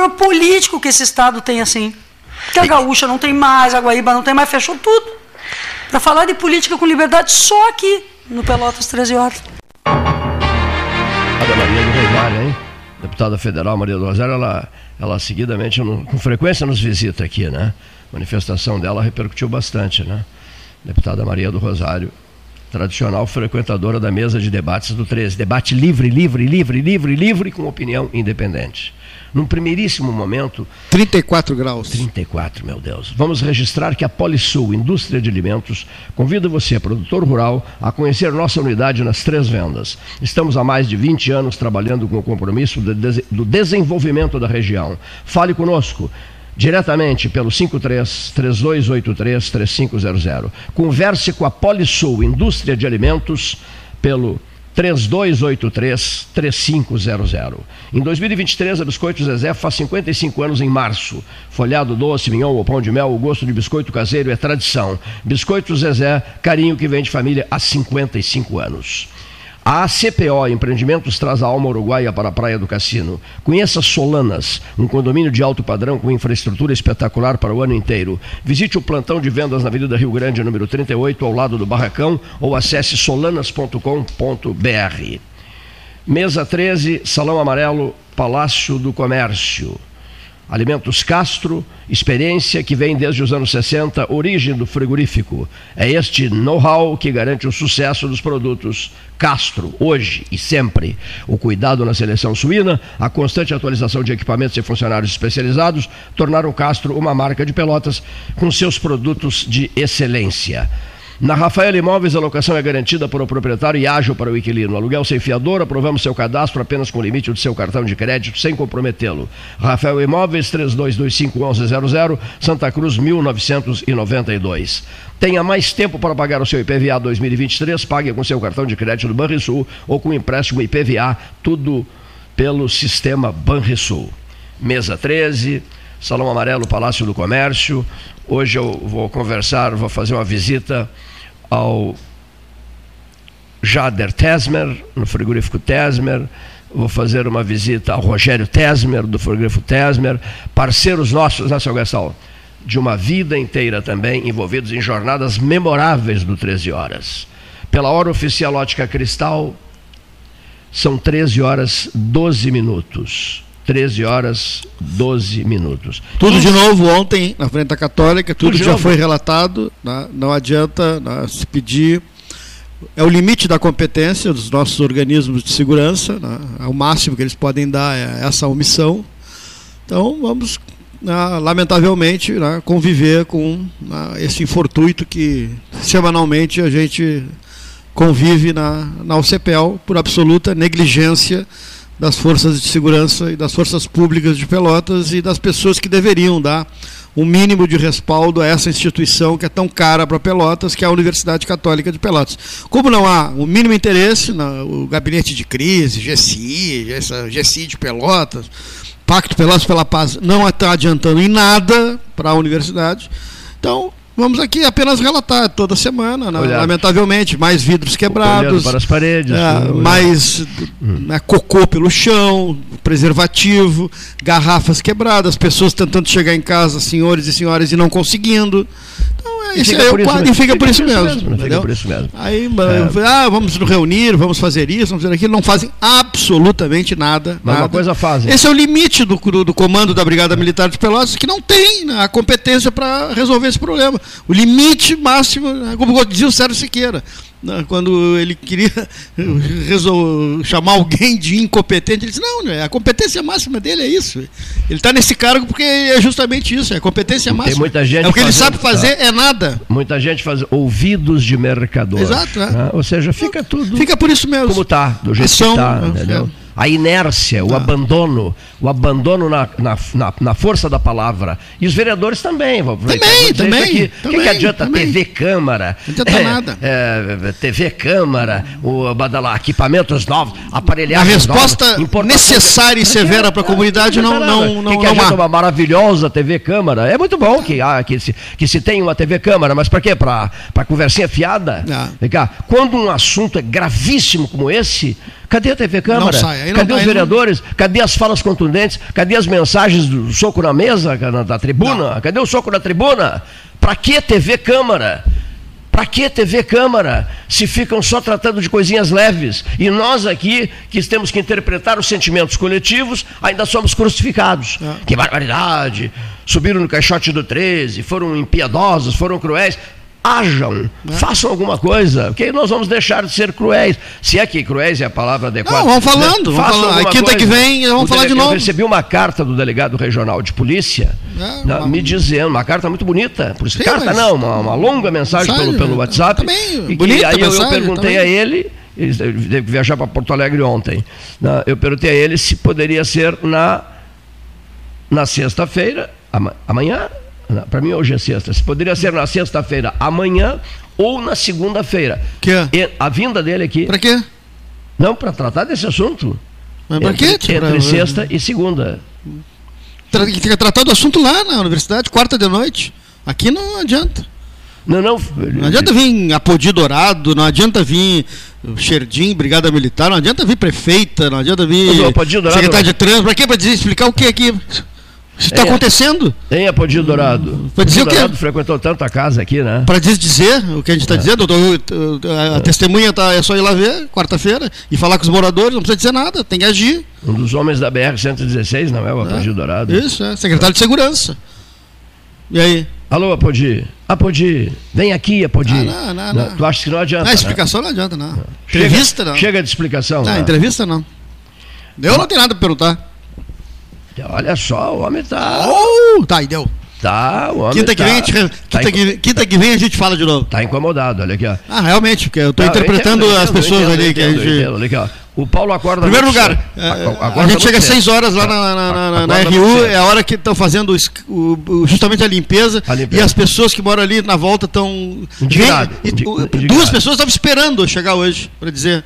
problema político que esse Estado tem assim. Que a Gaúcha não tem mais, a Guaíba não tem mais, fechou tudo. Para falar de política com liberdade só aqui, no Pelotas 13 horas. A Maria do Rosário, hein? Deputada federal Maria do Rosário, ela, ela seguidamente, com frequência, nos visita aqui, né? A manifestação dela repercutiu bastante, né? Deputada Maria do Rosário, tradicional frequentadora da mesa de debates do 13. Debate livre, livre, livre, livre, livre, com opinião independente. Num primeiríssimo momento. 34 graus. 34, meu Deus. Vamos registrar que a Polisul, Indústria de Alimentos, convida você, produtor rural, a conhecer nossa unidade nas três vendas. Estamos há mais de 20 anos trabalhando com o compromisso do desenvolvimento da região. Fale conosco diretamente pelo 53 3283 3500. Converse com a Polisul Indústria de Alimentos pelo 3283 3500. Em 2023, a Biscoito Zezé faz 55 anos em março. Folhado doce, mignon ou pão de mel, o gosto de biscoito caseiro é tradição. Biscoito Zezé, carinho que vem de família há 55 anos. A CPO Empreendimentos traz a alma uruguaia para a Praia do Cassino. Conheça Solanas, um condomínio de alto padrão com infraestrutura espetacular para o ano inteiro. Visite o plantão de vendas na Avenida Rio Grande, número 38, ao lado do Barracão, ou acesse solanas.com.br. Mesa 13, Salão Amarelo, Palácio do Comércio. Alimentos Castro, experiência que vem desde os anos 60, origem do frigorífico. É este know-how que garante o sucesso dos produtos Castro, hoje e sempre. O cuidado na seleção suína, a constante atualização de equipamentos e funcionários especializados tornaram Castro uma marca de pelotas com seus produtos de excelência. Na Rafael Imóveis, a locação é garantida por o proprietário e ágil para o inquilino. Aluguel sem fiador, aprovamos seu cadastro apenas com o limite do seu cartão de crédito, sem comprometê-lo. Rafael Imóveis, 3225-1100, Santa Cruz, 1992. Tenha mais tempo para pagar o seu IPVA 2023, pague com seu cartão de crédito do Banrisul ou com empréstimo IPVA, tudo pelo sistema Banrisul. Mesa 13, Salão Amarelo, Palácio do Comércio. Hoje eu vou conversar, vou fazer uma visita ao Jader Tesmer, no frigorífico Tesmer. Vou fazer uma visita ao Rogério Tesmer, do frigorífico Tesmer, parceiros nossos, né, seu Gastão? De uma vida inteira também, envolvidos em jornadas memoráveis do 13 Horas. Pela hora oficial Ótica Cristal, são 13 horas 12 minutos. 13 horas 12 minutos. Tudo de novo ontem na frente da Católica, tudo, tudo já novo. foi relatado, né? não adianta né, se pedir. É o limite da competência dos nossos organismos de segurança, né? é o máximo que eles podem dar é essa omissão. Então vamos, né, lamentavelmente, né, conviver com né, esse infortuito que semanalmente a gente convive na, na UCPEL por absoluta negligência das forças de segurança e das forças públicas de Pelotas e das pessoas que deveriam dar um mínimo de respaldo a essa instituição que é tão cara para Pelotas, que é a Universidade Católica de Pelotas. Como não há o mínimo interesse no gabinete de crise, GSI, GSI de Pelotas, Pacto Pelotas pela Paz não está adiantando em nada para a universidade. Então, Vamos aqui apenas relatar toda semana, né? lamentavelmente, mais vidros quebrados, para as paredes, é, mais hum. né, cocô pelo chão, preservativo, garrafas quebradas, pessoas tentando chegar em casa, senhores e senhoras, e não conseguindo. Então, é, isso é o quadro, e fica, por isso mesmo. Fica por isso mesmo. Aí, é. ah, vamos nos reunir, vamos fazer isso, vamos fazer aquilo, não fazem absolutamente nada. Mas nada. uma coisa fazem. Esse é o limite do, do, do comando da Brigada Militar de Pelotas, que não tem né, a competência para resolver esse problema. O limite máximo, né, como dizia o Sérgio Siqueira, quando ele queria chamar alguém de incompetente, ele disse: não, né, a competência máxima dele é isso. Ele está nesse cargo porque é justamente isso, é a competência máxima. Tem muita gente é o que ele sabe fazer tá. é nada. Muita gente faz ouvidos de mercador. Exato. É. Né? Ou seja, fica tudo. Fica por isso mesmo. Como está, do jeito Ação, que está, entendeu? É a inércia, o ah. abandono, o abandono na, na, na, na, força da palavra. E os vereadores também. Vou também, também. O que, que adianta também. TV Câmara? Não adianta é, nada. É, TV Câmara, o, badalá, equipamentos novos, aparelhagem A resposta novos, necessária e severa para a comunidade não, não, não, que que não adianta há. uma maravilhosa TV Câmara? É muito bom que, ah, que, se, que se tenha uma TV Câmara, mas para quê? Para conversinha fiada? Ah. Quando um assunto é gravíssimo como esse, Cadê a TV Câmara? Sai, Cadê os vereadores? Não... Cadê as falas contundentes? Cadê as mensagens do soco na mesa, na, da tribuna? Não. Cadê o soco na tribuna? Para que TV Câmara? Para que TV Câmara se ficam só tratando de coisinhas leves? E nós aqui, que temos que interpretar os sentimentos coletivos, ainda somos crucificados. É. Que barbaridade! Subiram no caixote do 13, foram impiedosos, foram cruéis ajam, né? façam alguma coisa, porque nós vamos deixar de ser cruéis. Se é que cruéis é a palavra adequada. Não, vamos falando, né? vamos falando. A quinta coisa. que vem, vamos o falar de novo. Eu recebi uma carta do delegado regional de polícia é, né, uma... me dizendo, uma carta muito bonita, por isso, Sim, carta mas... não, uma, uma, longa mensagem, mensagem pelo, pelo WhatsApp. Também, e bonita aí mensagem, eu perguntei também. a ele, ele teve que viajar para Porto Alegre ontem. Né, eu perguntei a ele se poderia ser na, na sexta-feira, amanhã, para mim hoje é sexta. Se poderia ser na sexta-feira, amanhã ou na segunda-feira. Que? E a vinda dele aqui. Para quê? Não, para tratar desse assunto. Mas para quê? Entre pra... sexta e segunda. Tem que tratar do assunto lá na universidade, quarta de noite. Aqui não adianta. Não, não. Não adianta vir Apodi Dourado, não adianta vir Xerdim, Brigada Militar, não adianta vir prefeita, não adianta vir secretário de trânsito. Para quê? Para explicar o que aqui? Isso está acontecendo. Tem Apodinho Dourado. Para dizer o quê? Dourado frequentou tanta casa aqui, né? Para dizer o que a gente está é. dizendo. A, a é. testemunha tá, é só ir lá ver, quarta-feira, e falar com os moradores, não precisa dizer nada, tem que agir. Um dos homens da BR-116, não é o Apodinho é. Dourado? Isso, é. Secretário de Segurança. E aí? Alô, Apodi. Apodi, vem aqui, Apodi. Ah, não, não, não, Tu acha que não adianta? Não, explicação né? não adianta, não. Chega, entrevista não. Chega de explicação. Não, né? entrevista não. Eu não tenho nada para perguntar. Olha só, o homem tá. Oh, tá, e deu. Tá, o homem quinta tá, que vem, quinta, tá que, quinta que vem a gente fala de novo. Tá incomodado, olha aqui, ó. Ah, realmente, porque eu tô não, interpretando eu entendo, as pessoas entendo, ali que a gente. Entendo, olha aqui, ó. O Paulo acorda. Primeiro lugar, é, a gente chega às 6 horas lá na, na, na, na RU, é a hora que estão fazendo o, o, justamente a limpeza, a limpeza, e as pessoas que moram ali na volta estão. Duas pessoas estavam esperando chegar hoje, para dizer.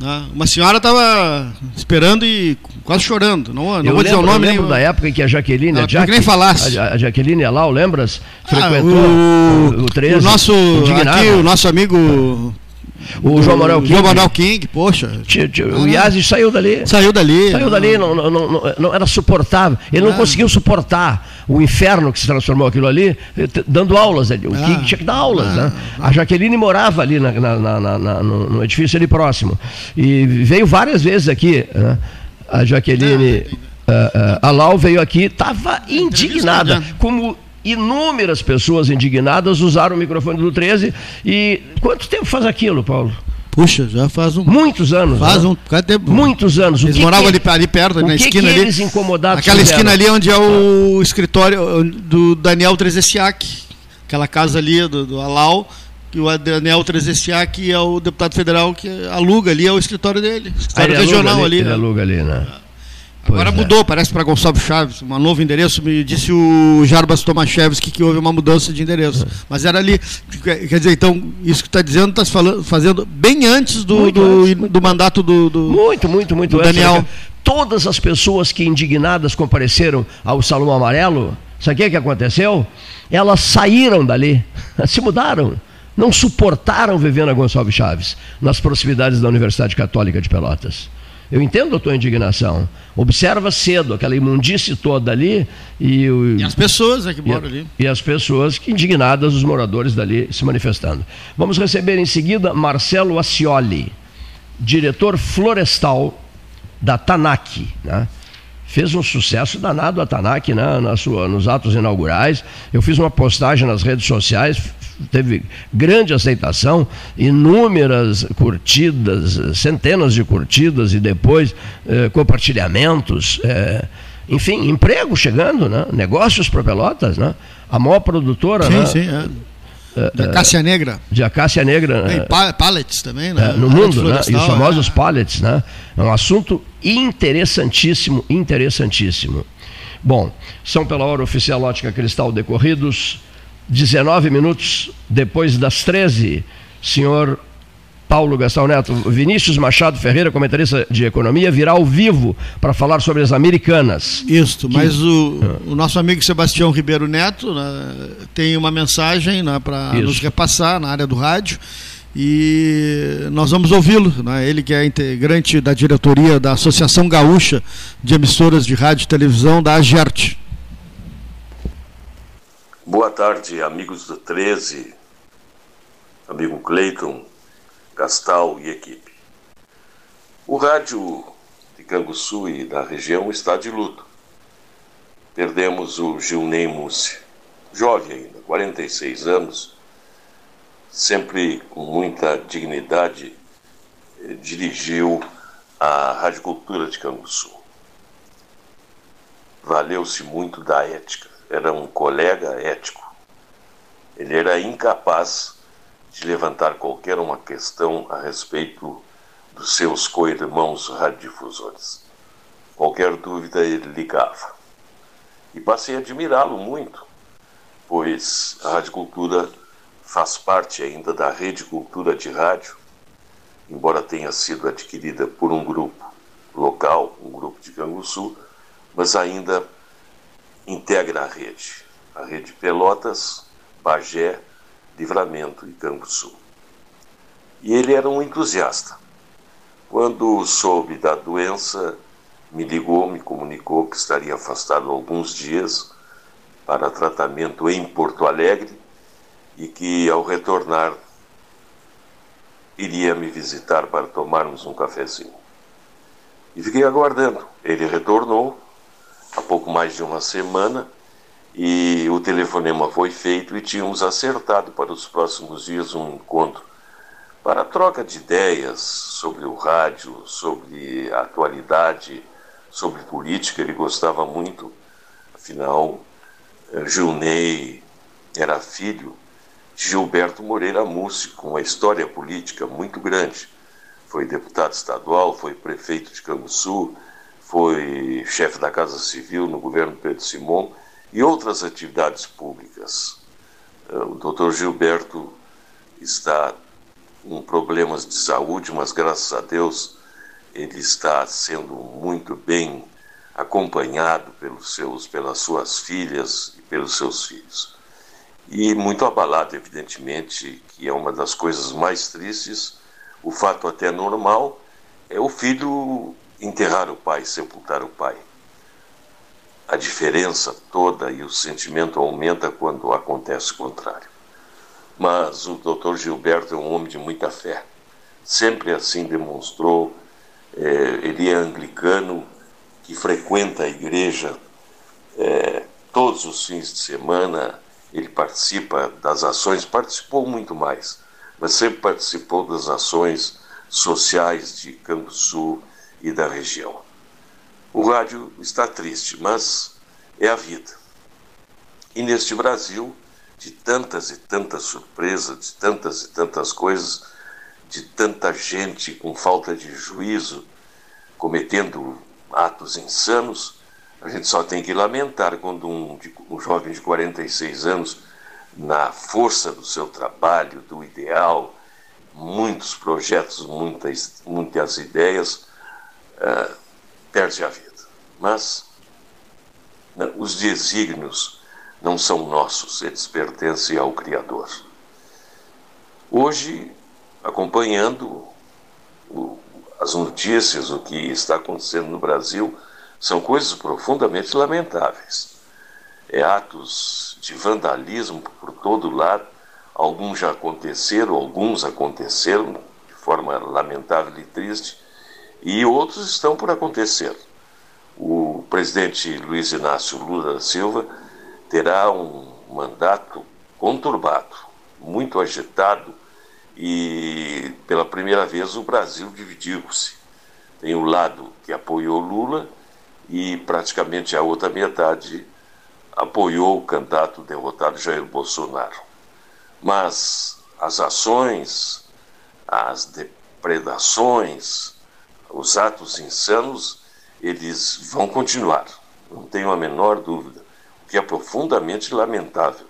Né? Uma senhora estava esperando e quase chorando. Não, não eu vou lembro, dizer o nome. Eu lembro nem... da época em que a Jaqueline, a Jaque, nem falasse. A, Jaqueline Alau, lembras? Ah, Frequentou o, o, 13. O nosso, aqui, o nosso amigo o João Manuel King. João Manuel King, poxa. o Yazid saiu dali. Saiu dali. Saiu dali, não, não, não, não era suportável. Ele não ah. conseguiu suportar o inferno que se transformou aquilo ali, dando aulas. O ah. King tinha que dar aulas. Né? A Jaqueline morava ali na, na, na, no, no, edifício ali próximo. E veio várias vezes aqui. Né? A Jaqueline. Uh, uh, a Lau veio aqui, estava indignada, como inúmeras pessoas indignadas usaram o microfone do 13. E quanto tempo faz aquilo, Paulo? Puxa, já faz um. Muitos anos. Faz né? um tempo. Muitos anos. Eles moravam ali, ali perto, na esquina que ali. Eles incomodados Aquela esquina ali onde é o escritório do Daniel Trezessiak. Aquela casa ali do, do Alau que o Daniel Trezessiak é o deputado federal que aluga ali, é o escritório dele. Escritório ah, regional ali, ali. Ele né? aluga ali, né? Agora é. mudou, é. parece para Gonçalves Chaves, um novo endereço. Me disse o Jarbas Tomaszewski que houve uma mudança de endereço. É. Mas era ali. Quer dizer, então, isso que está dizendo, está fazendo bem antes do, do, antes, do mandato do, do, Muito, muito, muito do Daniel. Antes, Todas as pessoas que indignadas compareceram ao Salão Amarelo, sabe o que, que aconteceu? Elas saíram dali, se mudaram não suportaram viver na Gonçalves Chaves, nas proximidades da Universidade Católica de Pelotas. Eu entendo a tua indignação. Observa cedo aquela imundície toda ali e, o, e as pessoas é que moram ali. E as pessoas que indignadas, os moradores dali se manifestando. Vamos receber em seguida Marcelo Acioli, diretor florestal da TANAC. Né? Fez um sucesso danado a TANAC né? Na sua, nos atos inaugurais. Eu fiz uma postagem nas redes sociais, teve grande aceitação, inúmeras curtidas, centenas de curtidas e depois eh, compartilhamentos. Eh, enfim, emprego chegando, né? negócios para Pelotas, né? a maior produtora. Sim, né? sim, é. Eh, de Acácia Negra. De Acácia Negra. Tem pallets também, né? no mundo, né? E os famosos é. pallets, né? É um assunto interessantíssimo, interessantíssimo. Bom, são pela hora oficial Ótica Cristal decorridos 19 minutos depois das 13, senhor Paulo Gastão Neto, Vinícius Machado Ferreira, comentarista de economia, virá ao vivo para falar sobre as americanas. Isso, que... mas o, o, nosso amigo Sebastião Ribeiro Neto né, tem uma mensagem né, para nos repassar na área do rádio e nós vamos ouvi-lo, né? ele que é integrante da diretoria da Associação Gaúcha de Emissoras de Rádio e Televisão, da AGERT. Boa tarde, amigos do 13, amigo Cleiton, Gastal e equipe. O rádio de Canguçu e da região está de luto. Perdemos o Gilney Mussi, jovem ainda, 46 anos, sempre com muita dignidade, eh, dirigiu a Rádio Cultura de Canguçu. Valeu-se muito da ética, era um colega ético. Ele era incapaz de levantar qualquer uma questão a respeito dos seus co-irmãos radiodifusores. Qualquer dúvida ele ligava. E passei a admirá-lo muito, pois a Rádio Cultura faz parte ainda da rede cultura de rádio, embora tenha sido adquirida por um grupo local, um grupo de Canguçu, mas ainda integra a rede. A rede Pelotas, Bagé, Livramento e Canguçu. E ele era um entusiasta. Quando soube da doença, me ligou, me comunicou que estaria afastado alguns dias para tratamento em Porto Alegre e que, ao retornar, iria me visitar para tomarmos um cafezinho. E fiquei aguardando. Ele retornou há pouco mais de uma semana e o telefonema foi feito e tínhamos acertado para os próximos dias um encontro para troca de ideias sobre o rádio, sobre a atualidade, sobre política. Ele gostava muito, afinal, Gilney era filho Gilberto Moreira Mussi, com uma história política muito grande. Foi deputado estadual, foi prefeito de Canguçu, foi chefe da Casa Civil no governo Pedro Simon e outras atividades públicas. Eh, o doutor Gilberto está com problemas de saúde, mas graças a Deus ele está sendo muito bem acompanhado pelos seus, pelas suas filhas e pelos seus filhos. E muito abalado, evidentemente, que é uma das coisas mais tristes, o fato até normal é o filho enterrar o pai, sepultar o pai. A diferença toda e o sentimento aumenta quando acontece o contrário. Mas o Dr. Gilberto é um homem de muita fé. Sempre assim demonstrou. É, ele é anglicano que frequenta a igreja é, todos os fins de semana ele participa das ações, participou muito mais, mas sempre participou das ações sociais de Canguçu e da região. O rádio está triste, mas é a vida. E neste Brasil, de tantas e tantas surpresas, de tantas e tantas coisas, de tanta gente com falta de juízo, cometendo atos insanos, a gente só tem que lamentar quando um, um jovem de 46 anos, na força do seu trabalho, do ideal, muitos projetos, muitas, muitas ideias, uh, perde a vida. Mas não, os desígnios não são nossos, eles pertencem ao Criador. Hoje, acompanhando o, as notícias, o que está acontecendo no Brasil, são coisas profundamente lamentáveis. É atos de vandalismo por todo lado. Alguns já aconteceram, alguns aconteceram de forma lamentável e triste, e outros estão por acontecer. O presidente Luiz Inácio Lula da Silva terá um mandato conturbado, muito agitado, e pela primeira vez o Brasil dividiu-se. Tem o lado que apoiou Lula e praticamente a outra metade apoiou o candidato derrotado Jair Bolsonaro. Mas as ações, as depredações, os atos insanos, eles vão continuar, não tenho a menor dúvida, o que é profundamente lamentável.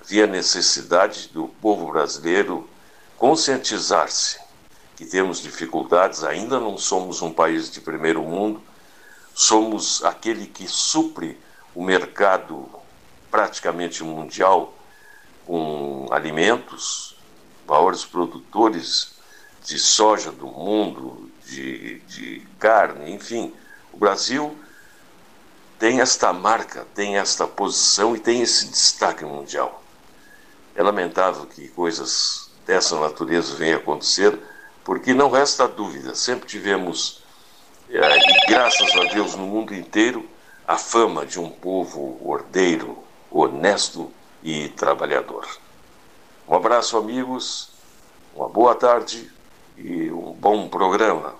Havia necessidade do povo brasileiro conscientizar-se que temos dificuldades, ainda não somos um país de primeiro mundo, somos aquele que supre o mercado praticamente mundial com alimentos maiores produtores de soja do mundo, de, de carne, enfim. O Brasil tem esta marca, tem esta posição e tem esse destaque mundial. É lamentável que coisas dessa natureza venham a acontecer, porque não resta dúvida, sempre tivemos, e graças a Deus no mundo inteiro, a fama de um povo ordeiro, honesto e trabalhador. Um abraço, amigos, uma boa tarde e um bom programa.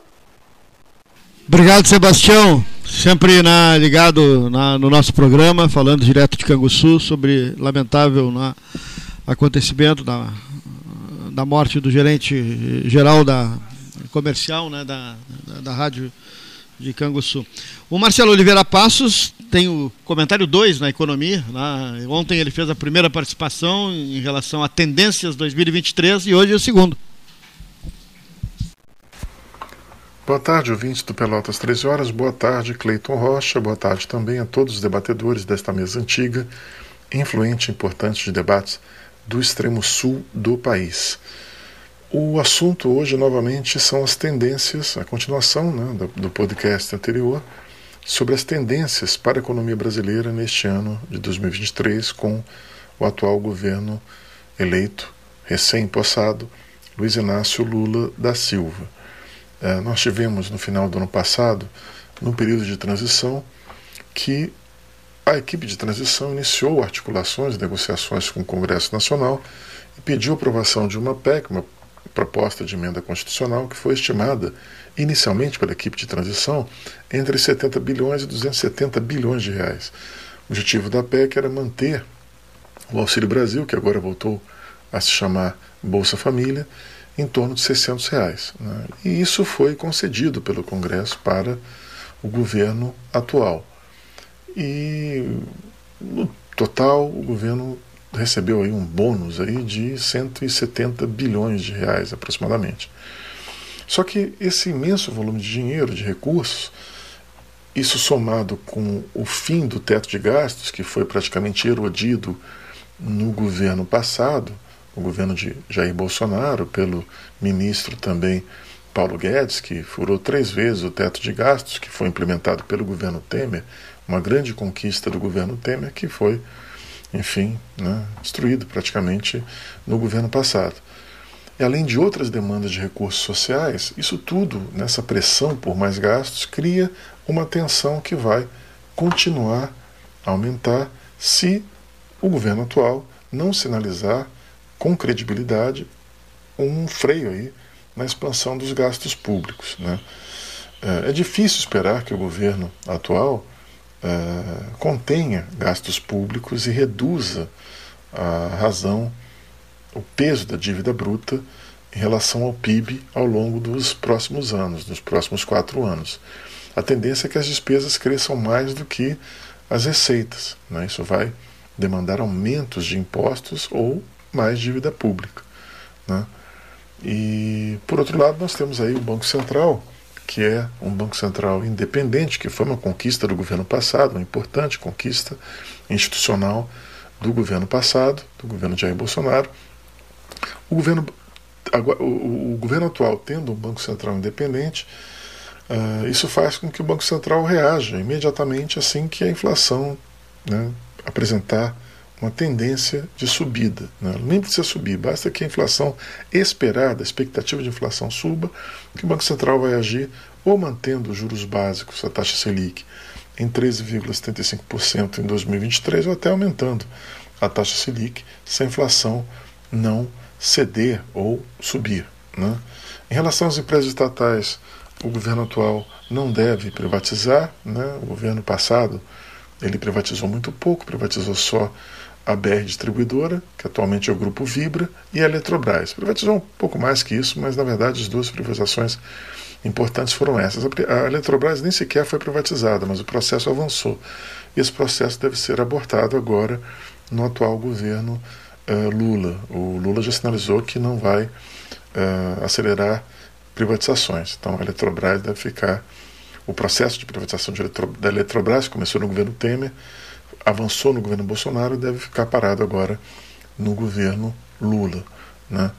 Obrigado, Sebastião. Sempre na, ligado na, no nosso programa, falando direto de Canguçu sobre lamentável na, acontecimento da, da morte do gerente geral da comercial né, da, da, da rádio de Canguçu. O Marcelo Oliveira Passos tem o comentário 2 na economia. Né? Ontem ele fez a primeira participação em relação a tendências 2023 e hoje é o segundo. Boa tarde, ouvintes do Pelotas 13 Horas. Boa tarde, Cleiton Rocha. Boa tarde também a todos os debatedores desta mesa antiga, influente e importante de debates do extremo sul do país. O assunto hoje, novamente, são as tendências, a continuação né, do, podcast anterior, sobre as tendências para a economia brasileira neste ano de 2023, com o atual governo eleito, recém-possado, Luiz Inácio Lula da Silva. É, nós tivemos no final do ano passado, num período de transição, que a equipe de transição iniciou articulações negociações com o Congresso Nacional e pediu aprovação de uma PEC, uma proposta de emenda constitucional que foi estimada inicialmente pela equipe de transição entre 70 bilhões e 270 bilhões de reais. O objetivo da PEC era manter o Auxílio Brasil, que agora voltou a se chamar Bolsa Família, em torno de 600 reais. Né? E isso foi concedido pelo Congresso para o governo atual. E no total o governo recebeu aí um bônus aí de 170 bilhões de reais aproximadamente. Só que esse imenso volume de dinheiro, de recursos, isso somado com o fim do teto de gastos, que foi praticamente erodido no governo passado, o governo de Jair Bolsonaro, pelo ministro também Paulo Guedes, que furou três vezes o teto de gastos, que foi implementado pelo governo Temer, uma grande conquista do governo Temer, que foi enfim, né, destruído praticamente no governo passado. E além de outras demandas de recursos sociais, isso tudo, nessa pressão por mais gastos, cria uma tensão que vai continuar a aumentar se o governo atual não sinalizar com credibilidade um freio aí na expansão dos gastos públicos. Né? É, é difícil esperar que o governo atual uh, contenha gastos públicos e reduza a razão, o peso da dívida bruta em relação ao PIB ao longo dos próximos anos, dos próximos quatro anos. A tendência é que as despesas cresçam mais do que as receitas. Né? Isso vai demandar aumentos de impostos ou mais dívida pública. Né? E, por outro lado, nós temos aí o Banco Central, que é um Banco Central independente, que foi uma conquista do governo passado, uma importante conquista institucional do governo passado, do governo Jair Bolsonaro. O governo, o, o governo atual, tendo um Banco Central independente, uh, isso faz com que o Banco Central reaja imediatamente assim que a inflação né, apresentar uma tendência de subida. Né? Nem precisa subir, basta que a inflação esperada, a expectativa de inflação suba, que o Banco Central vai agir ou mantendo os juros básicos, a taxa Selic, em 13,75% em 2023, ou até aumentando a taxa Selic se a inflação não ceder ou subir. Né? Em relação às empresas estatais, o governo atual não deve privatizar. Né? O governo passado ele privatizou muito pouco, privatizou só a BR Distribuidora, que atualmente é o Grupo Vibra, e a Eletrobras. Privatizou um pouco mais que isso, mas na verdade as duas privatizações importantes foram essas. A Eletrobras nem sequer foi privatizada, mas o processo avançou. E esse processo deve ser abortado agora no atual governo uh, Lula. O Lula já sinalizou que não vai uh, acelerar privatizações. Então a Eletrobras deve ficar. O processo de privatização de Eletro, da Eletrobras começou no governo Temer avançou no governo Bolsonaro deve ficar parado agora no governo Lula. Né?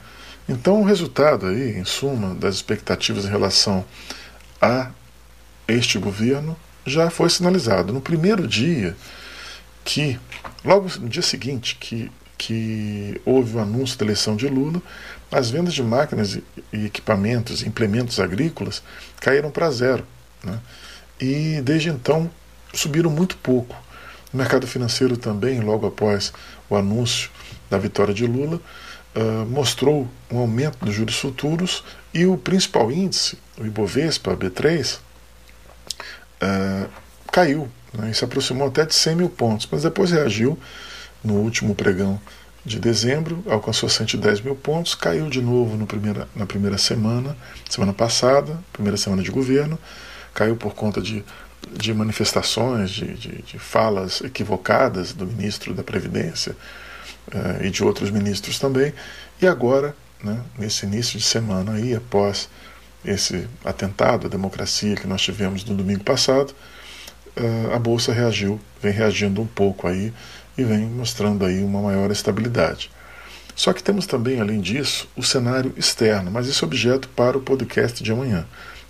Então, o resultado aí, em suma, das expectativas em relação a este governo já foi sinalizado. No primeiro dia, que, logo no dia seguinte, que, que houve o anúncio da eleição de Lula, as vendas de máquinas e equipamentos, implementos agrícolas, caíram para zero. Né? E desde então subiram muito pouco. O mercado financeiro também, logo após o anúncio da vitória de Lula, uh, mostrou um aumento dos juros futuros e o principal índice, o Ibovespa, B3, uh, caiu né, e se aproximou até de 100 mil pontos, mas depois reagiu no último pregão de dezembro, alcançou 110 mil pontos, caiu de novo no primeira, na primeira semana, semana passada, primeira semana de governo, caiu por conta de, de manifestações, de, de, de falas equivocadas do ministro da Previdência uh, e de outros ministros também, e agora, né, nesse início de semana aí, após esse atentado à democracia que nós tivemos no domingo passado, uh, a Bolsa reagiu, vem reagindo um pouco aí e vem mostrando aí uma maior estabilidade. Só que temos também, além disso, o cenário externo, mas esse é objeto para o podcast de amanhã.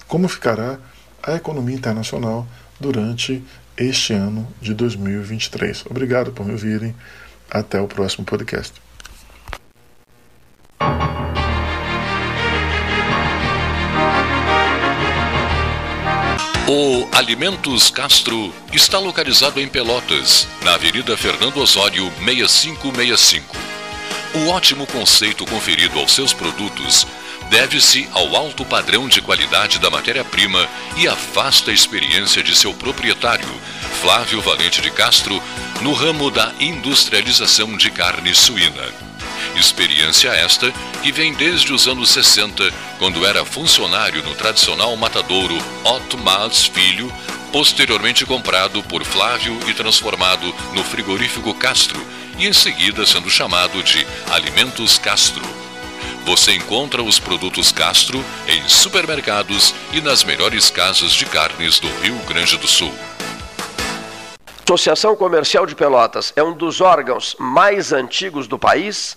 Como ficará a economia internacional durante este ano de 2023? Obrigado por me ouvirem. Até o próximo podcast. O Alimentos Castro está localizado em Pelotas, na Avenida Fernando Osório 6565. O ótimo conceito conferido aos seus produtos deve-se ao alto padrão de qualidade da matéria-prima e à vasta experiência de seu proprietário, Flávio Valente de Castro, no ramo da industrialização de carne suína. Experiência esta que vem desde os anos 60, quando era funcionário no tradicional matadouro Otto Mas Filho, posteriormente comprado por Flávio e transformado no frigorífico Castro, e em seguida sendo chamado de Alimentos Castro. Você encontra os produtos Castro em supermercados e nas melhores casas de carnes do Rio Grande do Sul. Associação Comercial de Pelotas é um dos órgãos mais antigos do país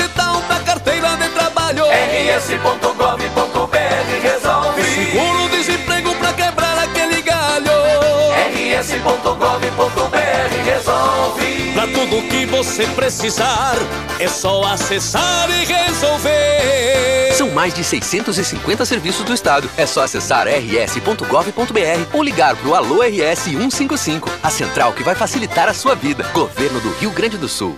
de trabalho? rs.gov.br resolve. Seguro-desemprego pra quebrar aquele galho. rs.gov.br resolve. Pra tudo que você precisar, é só acessar e resolver. São mais de 650 serviços do Estado. É só acessar rs.gov.br ou ligar pro Alô RS 155, a central que vai facilitar a sua vida. Governo do Rio Grande do Sul.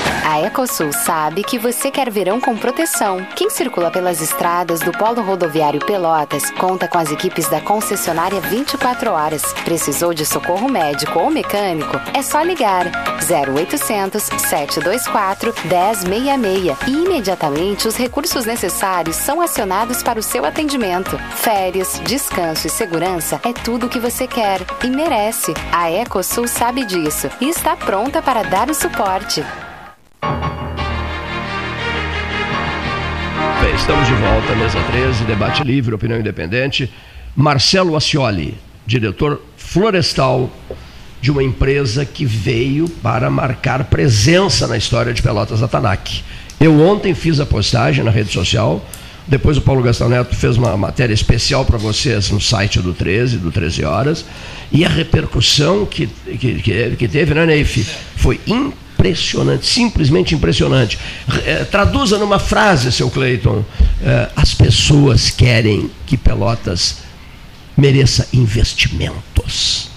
A Ecosul sabe que você quer verão com proteção. Quem circula pelas estradas do Polo Rodoviário Pelotas conta com as equipes da concessionária 24 horas. Precisou de socorro médico ou mecânico? É só ligar 0800 724 1066 e imediatamente os recursos necessários são acionados para o seu atendimento. Férias, descanso e segurança é tudo o que você quer e merece. A Ecosul sabe disso e está pronta para dar o suporte. Bem, estamos de volta, mesa 13, debate livre, opinião independente. Marcelo Ascioli, diretor florestal de uma empresa que veio para marcar presença na história de Pelotas Atanac. Eu ontem fiz a postagem na rede social, depois o Paulo Gastão Neto fez uma matéria especial para vocês no site do 13, do 13 Horas, e a repercussão que, que, que, que teve, né, Neif? Foi impressionante impressionante, simplesmente impressionante. É, traduza numa frase, seu Cleiton. É, as pessoas querem que Pelotas mereça investimentos.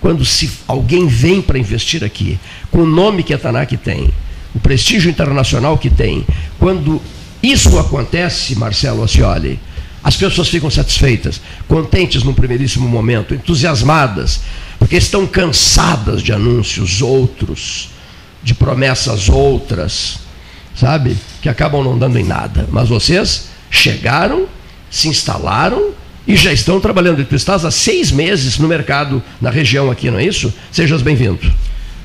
Quando se alguém vem para investir aqui, com o nome que a Tanac tem, o prestígio internacional que tem, quando isso acontece, Marcelo Ascioli, as pessoas ficam satisfeitas, contentes no primeiríssimo momento, entusiasmadas, porque estão cansadas de anúncios outros, de promessas outras, sabe? Que acabam não dando em nada. Mas vocês chegaram, se instalaram e já estão trabalhando. E tu estás há seis meses no mercado na região aqui, não é isso? Sejas bem-vindo.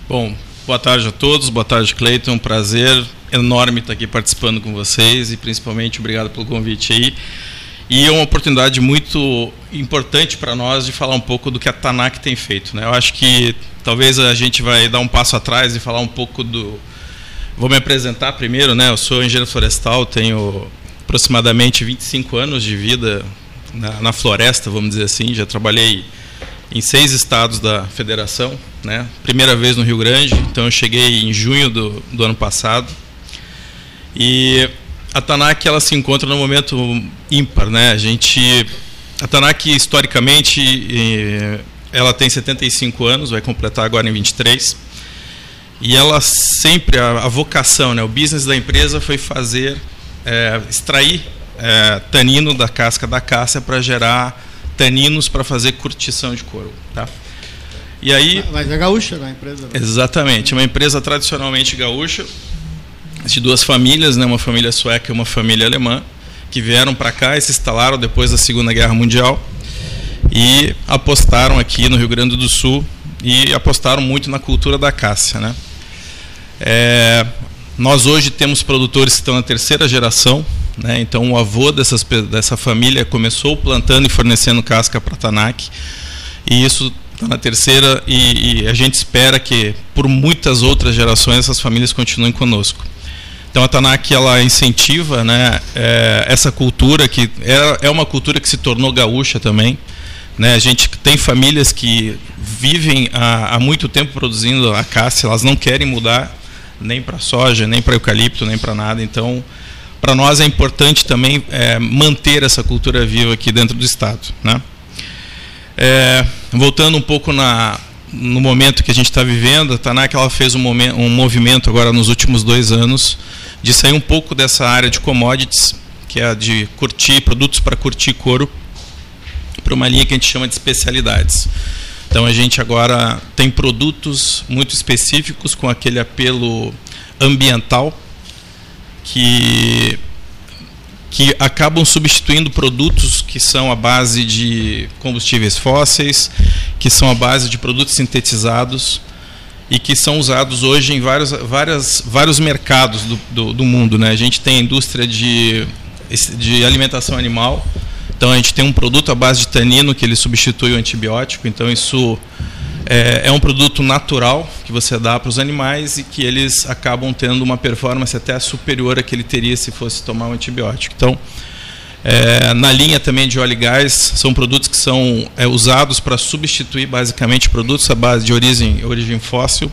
Bom, boa tarde a todos, boa tarde, Cleiton. Prazer enorme estar aqui participando com vocês e principalmente obrigado pelo convite aí. E é uma oportunidade muito importante para nós de falar um pouco do que a TANAC tem feito. Né? Eu acho que talvez a gente vai dar um passo atrás e falar um pouco do. Vou me apresentar primeiro, né? Eu sou engenheiro florestal, tenho aproximadamente 25 anos de vida na, na floresta, vamos dizer assim. Já trabalhei em seis estados da federação, né? Primeira vez no Rio Grande, então eu cheguei em junho do, do ano passado. E a TANAC ela se encontra num momento ímpar, né? A gente a historicamente ela tem 75 anos, vai completar agora em 23. E ela sempre a, a vocação, né, o business da empresa foi fazer é, extrair é, tanino da casca da caça para gerar taninos para fazer curtição de couro, tá? E aí Mas é gaúcha na empresa. Né? Exatamente, uma empresa tradicionalmente gaúcha de duas famílias, né, uma família sueca e uma família alemã, que vieram para cá e se instalaram depois da Segunda Guerra Mundial e apostaram aqui no Rio Grande do Sul e apostaram muito na cultura da cássia, né? É, nós hoje temos produtores que estão na terceira geração, né? Então o avô dessas, dessa família começou plantando e fornecendo casca para Tanak e isso está na terceira e, e a gente espera que por muitas outras gerações essas famílias continuem conosco. Então a Tanak ela incentiva né, é, essa cultura que é, é uma cultura que se tornou gaúcha também. Né, a gente tem famílias que vivem há, há muito tempo produzindo a cássia, elas não querem mudar nem para soja, nem para eucalipto, nem para nada. Então, para nós é importante também é, manter essa cultura viva aqui dentro do estado. Né? É, voltando um pouco na, no momento que a gente está vivendo, a Tanak ela fez um, momento, um movimento agora nos últimos dois anos de sair um pouco dessa área de commodities, que é a de curtir produtos para curtir couro, para uma linha que a gente chama de especialidades. Então a gente agora tem produtos muito específicos com aquele apelo ambiental que que acabam substituindo produtos que são a base de combustíveis fósseis, que são a base de produtos sintetizados e que são usados hoje em vários, várias, vários mercados do, do, do mundo. Né? A gente tem a indústria de, de alimentação animal, Então a gente tem um produto à base de tanino que ele substitui o antibiótico, então isso é, é um produto natural que você dá para os animais e que eles acabam tendo uma performance até superior à que ele teria se fosse tomar um antibiótico. Então, é, na linha também de óleo e gás, são produtos que são é, usados para substituir basicamente produtos à base de origem, origem fóssil.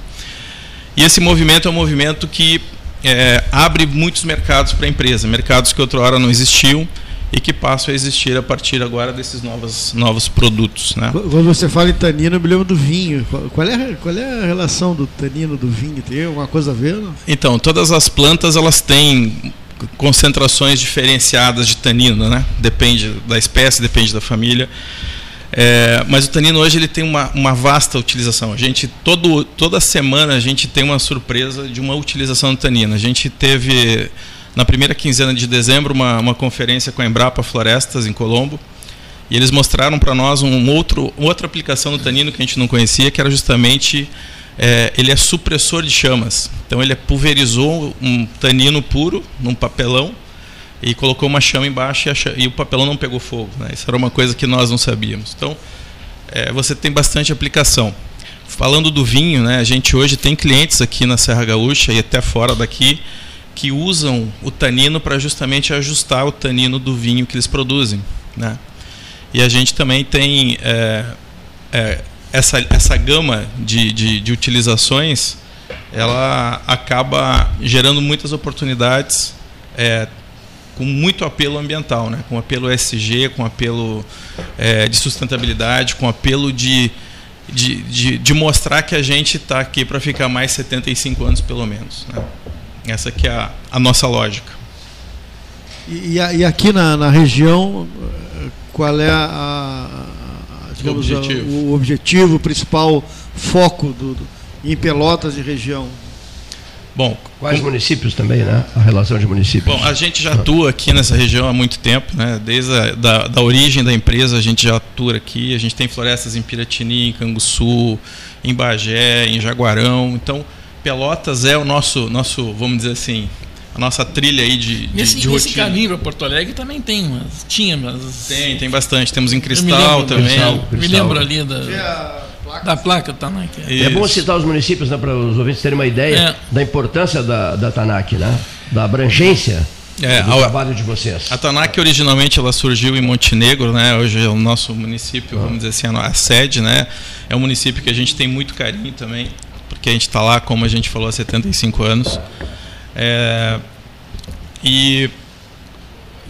E esse movimento é um movimento que é, abre muitos mercados para a empresa, mercados que outrora não existiam e que passam a existir a partir agora desses novos, novos produtos. Né? Quando você fala em tanino, eu me lembro do vinho. Qual é, qual é a relação do tanino do vinho? Tem alguma coisa a ver? Não? Então, todas as plantas elas têm concentrações diferenciadas de tanino, né? Depende da espécie, depende da família. É, mas o tanino hoje ele tem uma, uma vasta utilização. A gente todo, toda semana a gente tem uma surpresa de uma utilização do tanino. A gente teve na primeira quinzena de dezembro uma, uma conferência com a Embrapa Florestas em Colombo e eles mostraram para nós um outro outra aplicação do tanino que a gente não conhecia, que era justamente é, ele é supressor de chamas. Então ele pulverizou um tanino puro num papelão e colocou uma chama embaixo e, e o papelão não pegou fogo. Né? Isso era uma coisa que nós não sabíamos. Então é, você tem bastante aplicação. Falando do vinho, né, a gente hoje tem clientes aqui na Serra Gaúcha e até fora daqui que usam o tanino para justamente ajustar o tanino do vinho que eles produzem. Né? E a gente também tem é, é, essa, essa gama de, de, de utilizações, ela acaba gerando muitas oportunidades é, com muito apelo ambiental, né? com apelo ESG, com apelo é, de sustentabilidade, com apelo de, de, de, de mostrar que a gente está aqui para ficar mais 75 anos pelo menos. Né? Essa que é a, a nossa lógica. E, e, aqui na, na região, qual é a, digamos, o objetivo, o, objetivo o principal foco do, do, em Pelotas e região? Bom, quais municípios também, né? A relação de municípios. Bom, a gente já atua aqui nessa região há muito tempo, né? Desde a da, da origem da empresa a gente já atua aqui. A gente tem florestas em Piratini, em Canguçu, em Bagé, em Jaguarão. Então, Pelotas é o nosso, nosso vamos dizer assim, a nossa trilha aí de, de, esse, de rotina. Esse caminho para Porto Alegre também tem, mas tinha, mas tem, tem bastante. Temos em Cristal me também. Cristal, Cristal. Me lembro ali da da placa Tanak. É, é bom citar os municípios né, para os ouvintes terem uma ideia é. da importância da, da Tanak, né? da abrangência é, do a, trabalho de vocês. A Tanak originalmente ela surgiu em Montenegro, né? hoje é o nosso município, vamos dizer assim, a sede. Né? É um município que a gente tem muito carinho também porque a gente está lá, como a gente falou, há 75 anos. É, e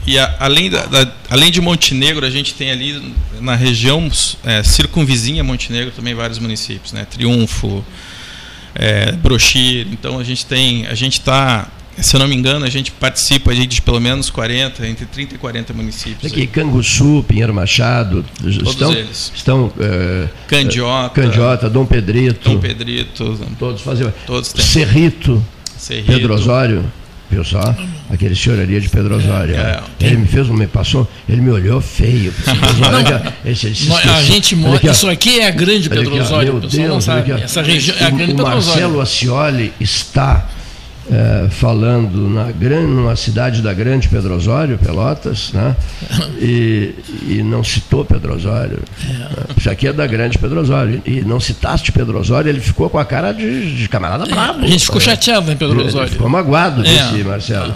e a, além, da, da, além de Montenegro, a gente tem ali na região é, circunvizinha Montenegro também vários municípios, né? Triunfo, é, Brochir. Então a gente tem, a gente está se eu não me engano, a gente participa de pelo menos 40, entre 30 e 40 municípios. Aqui, Canguçu, Pinheiro Machado, Todos estão, eles. estão é, Candiota, Candiota, Dom Pedrito. Dom Pedrito. Todos fazem. Todos têm. Cerrito, Cerrito. Pedro Osório. Viu só? Aquele senhor ali de Pedro Osório. É, é. Ele me fez, me passou, ele me olhou feio. Não, esse, esse, a gente mora. Isso aqui é a grande Pedro Osório. Meu Deus, sabe. Essa região é a grande o Pedro Osório. Marcelo Ascioli está é, falando na grande, numa cidade da grande Pedro Osório, Pelotas, né? e, e não citou Pedro Osório. É. Isso aqui é da grande Pedro Osório. E não citaste Pedro Osório, ele ficou com a cara de, de camarada é, bravo. A gente ficou chateado, né, Pedro Osório? Ele ficou magoado, é. disse Marcelo.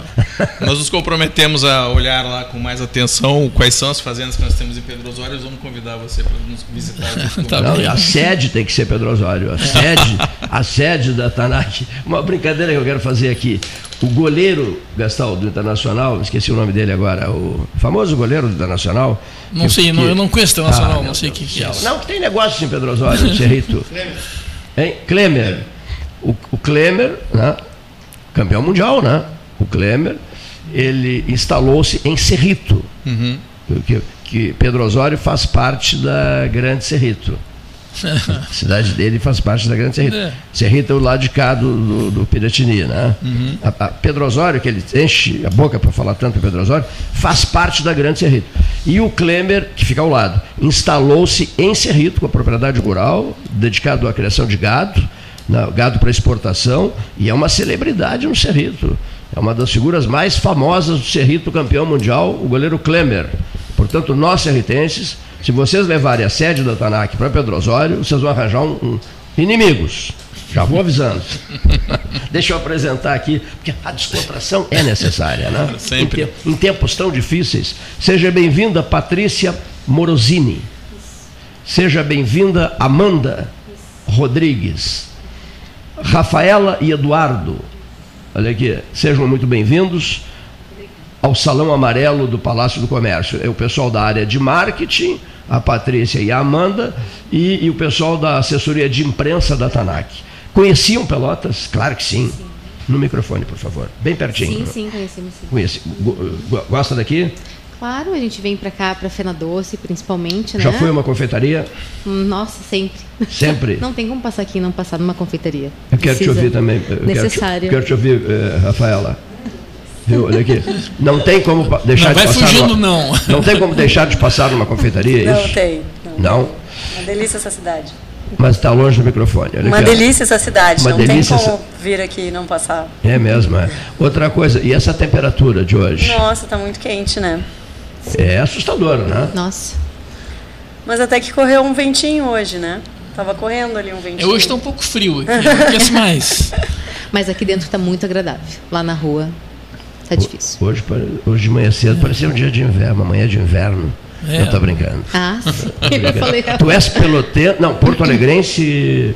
Nós nos comprometemos a olhar lá com mais atenção quais são as fazendas que nós temos em Pedro Osório. Vamos convidar você para nos visitar. tá não, a sede tem que ser Pedro Osório. A sede, a sede da Tanak. Uma brincadeira que eu quero fazer fazer aqui. O goleiro, Gastal, do Internacional, esqueci o nome dele agora, o famoso goleiro do Internacional. Não que, sei, que, não, eu não conheço o Internacional, ah, não sei o que, que, é Não, que tem negócio em Pedro Osório, Cerrito. hein? Klemer. O, o Klemer, né? campeão mundial, né? O Klemer, ele instalou-se em Cerrito. Uhum. Que, que Pedro Osório faz parte da Grande Cerrito. A cidade dele faz parte da Grande Serrita. É. Serrita é o lado de cá do, do, do Piratini, né? Uhum. A, a Pedro Osório, que ele enche a boca para falar tanto Pedro Osório, faz parte da Grande Serrita. E o Klemer, que fica ao lado, instalou-se em Serrito, com a propriedade rural, dedicado à criação de gado, né, gado para exportação, e é uma celebridade no Cerrito. É uma das figuras mais famosas do Cerrito, campeão mundial, o goleiro Klemer Portanto, nós serritenses, se vocês levarem a sede da TANAC para Pedro Osório, vocês vão arranjar um, um inimigos. Já vou avisando. Deixa eu apresentar aqui, porque a descontração é necessária, né? Sempre. Em, em tempos tão difíceis. Seja bem-vinda, Patrícia Morosini. Seja bem-vinda, Amanda Rodrigues. Rafaela e Eduardo. Olha aqui, sejam muito bem-vindos ao Salão Amarelo do Palácio do Comércio. É o pessoal da área de marketing, a Patrícia e a Amanda, e, e o pessoal da assessoria de imprensa da TANAC. Conheciam Pelotas? Claro que sim. sim. No microfone, por favor. Bem pertinho. Sim, sim, conhecemos sim. Conheci. Gosta daqui? Claro, a gente vem para cá, para Fena Doce, principalmente, né? Já foi uma confeitaria? Nossa, sempre. Sempre? não tem como passar aqui e não passar numa confeitaria. Eu quero Precisa. te ouvir também. Necessário. Quero te, quero te ouvir, eh, Rafaela. Viu? Olha aqui. Não tem como deixar não de passar. Vai fugindo, numa... não. Não tem como deixar de passar numa confeitaria, não isso? Tem, não tem. Não? Uma delícia essa cidade. Mas está longe do microfone. Olha Uma aqui, delícia essa cidade, Uma não delícia tem como essa... vir aqui e não passar. É mesmo, é. Outra coisa, e essa temperatura de hoje? Nossa, está muito quente, né? É assustador, né? Nossa. Mas até que correu um ventinho hoje, né? Tava correndo ali um ventinho. Hoje está um pouco frio aqui, aquece mais. Mas aqui dentro está muito agradável. Lá na rua está difícil. Hoje, hoje de manhã cedo parecia um dia de inverno, uma manhã de inverno. É. Eu tô brincando. Ah, sim. Eu falei. Tu és peloteiro, não, Porto Alegrense,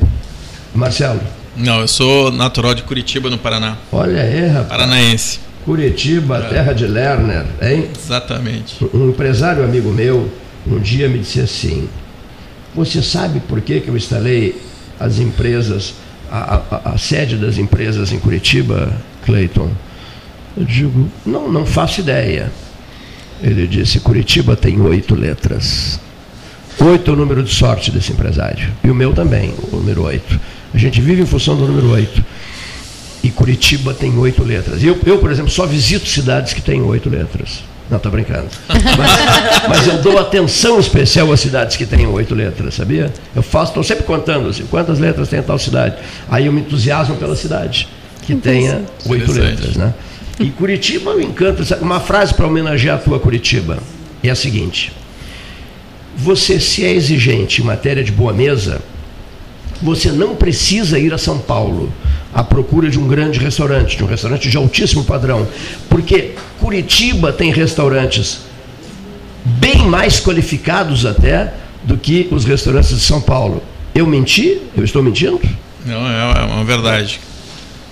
Marcelo? Não, eu sou natural de Curitiba, no Paraná. Olha aí, rapaz. Paranaense. Curitiba, é. terra de Lerner, hein? Exatamente. Um empresário amigo meu um dia me disse assim: Você sabe por que, que eu instalei as empresas, a, a, a sede das empresas em Curitiba, Cleiton? Eu digo: Não, não faço ideia. Ele disse: Curitiba tem oito letras. Oito é o número de sorte desse empresário. E o meu também, o número oito. A gente vive em função do número oito. E Curitiba tem oito letras. Eu, eu, por exemplo, só visito cidades que têm oito letras. Não, estou brincando. Mas, mas, eu dou atenção especial às cidades que têm oito letras, sabia? Eu faço, estou sempre contando assim, quantas letras tem a tal cidade. Aí eu me entusiasmo pela cidade que tenha oito letras, né? E Curitiba me encanta. Uma frase para homenagear a tua Curitiba é a seguinte: Você, se é exigente em matéria de boa mesa, você não precisa ir a São Paulo à procura de um grande restaurante, de um restaurante de altíssimo padrão, porque Curitiba tem restaurantes bem mais qualificados até do que os restaurantes de São Paulo. Eu menti? Eu estou mentindo? Não, é uma verdade.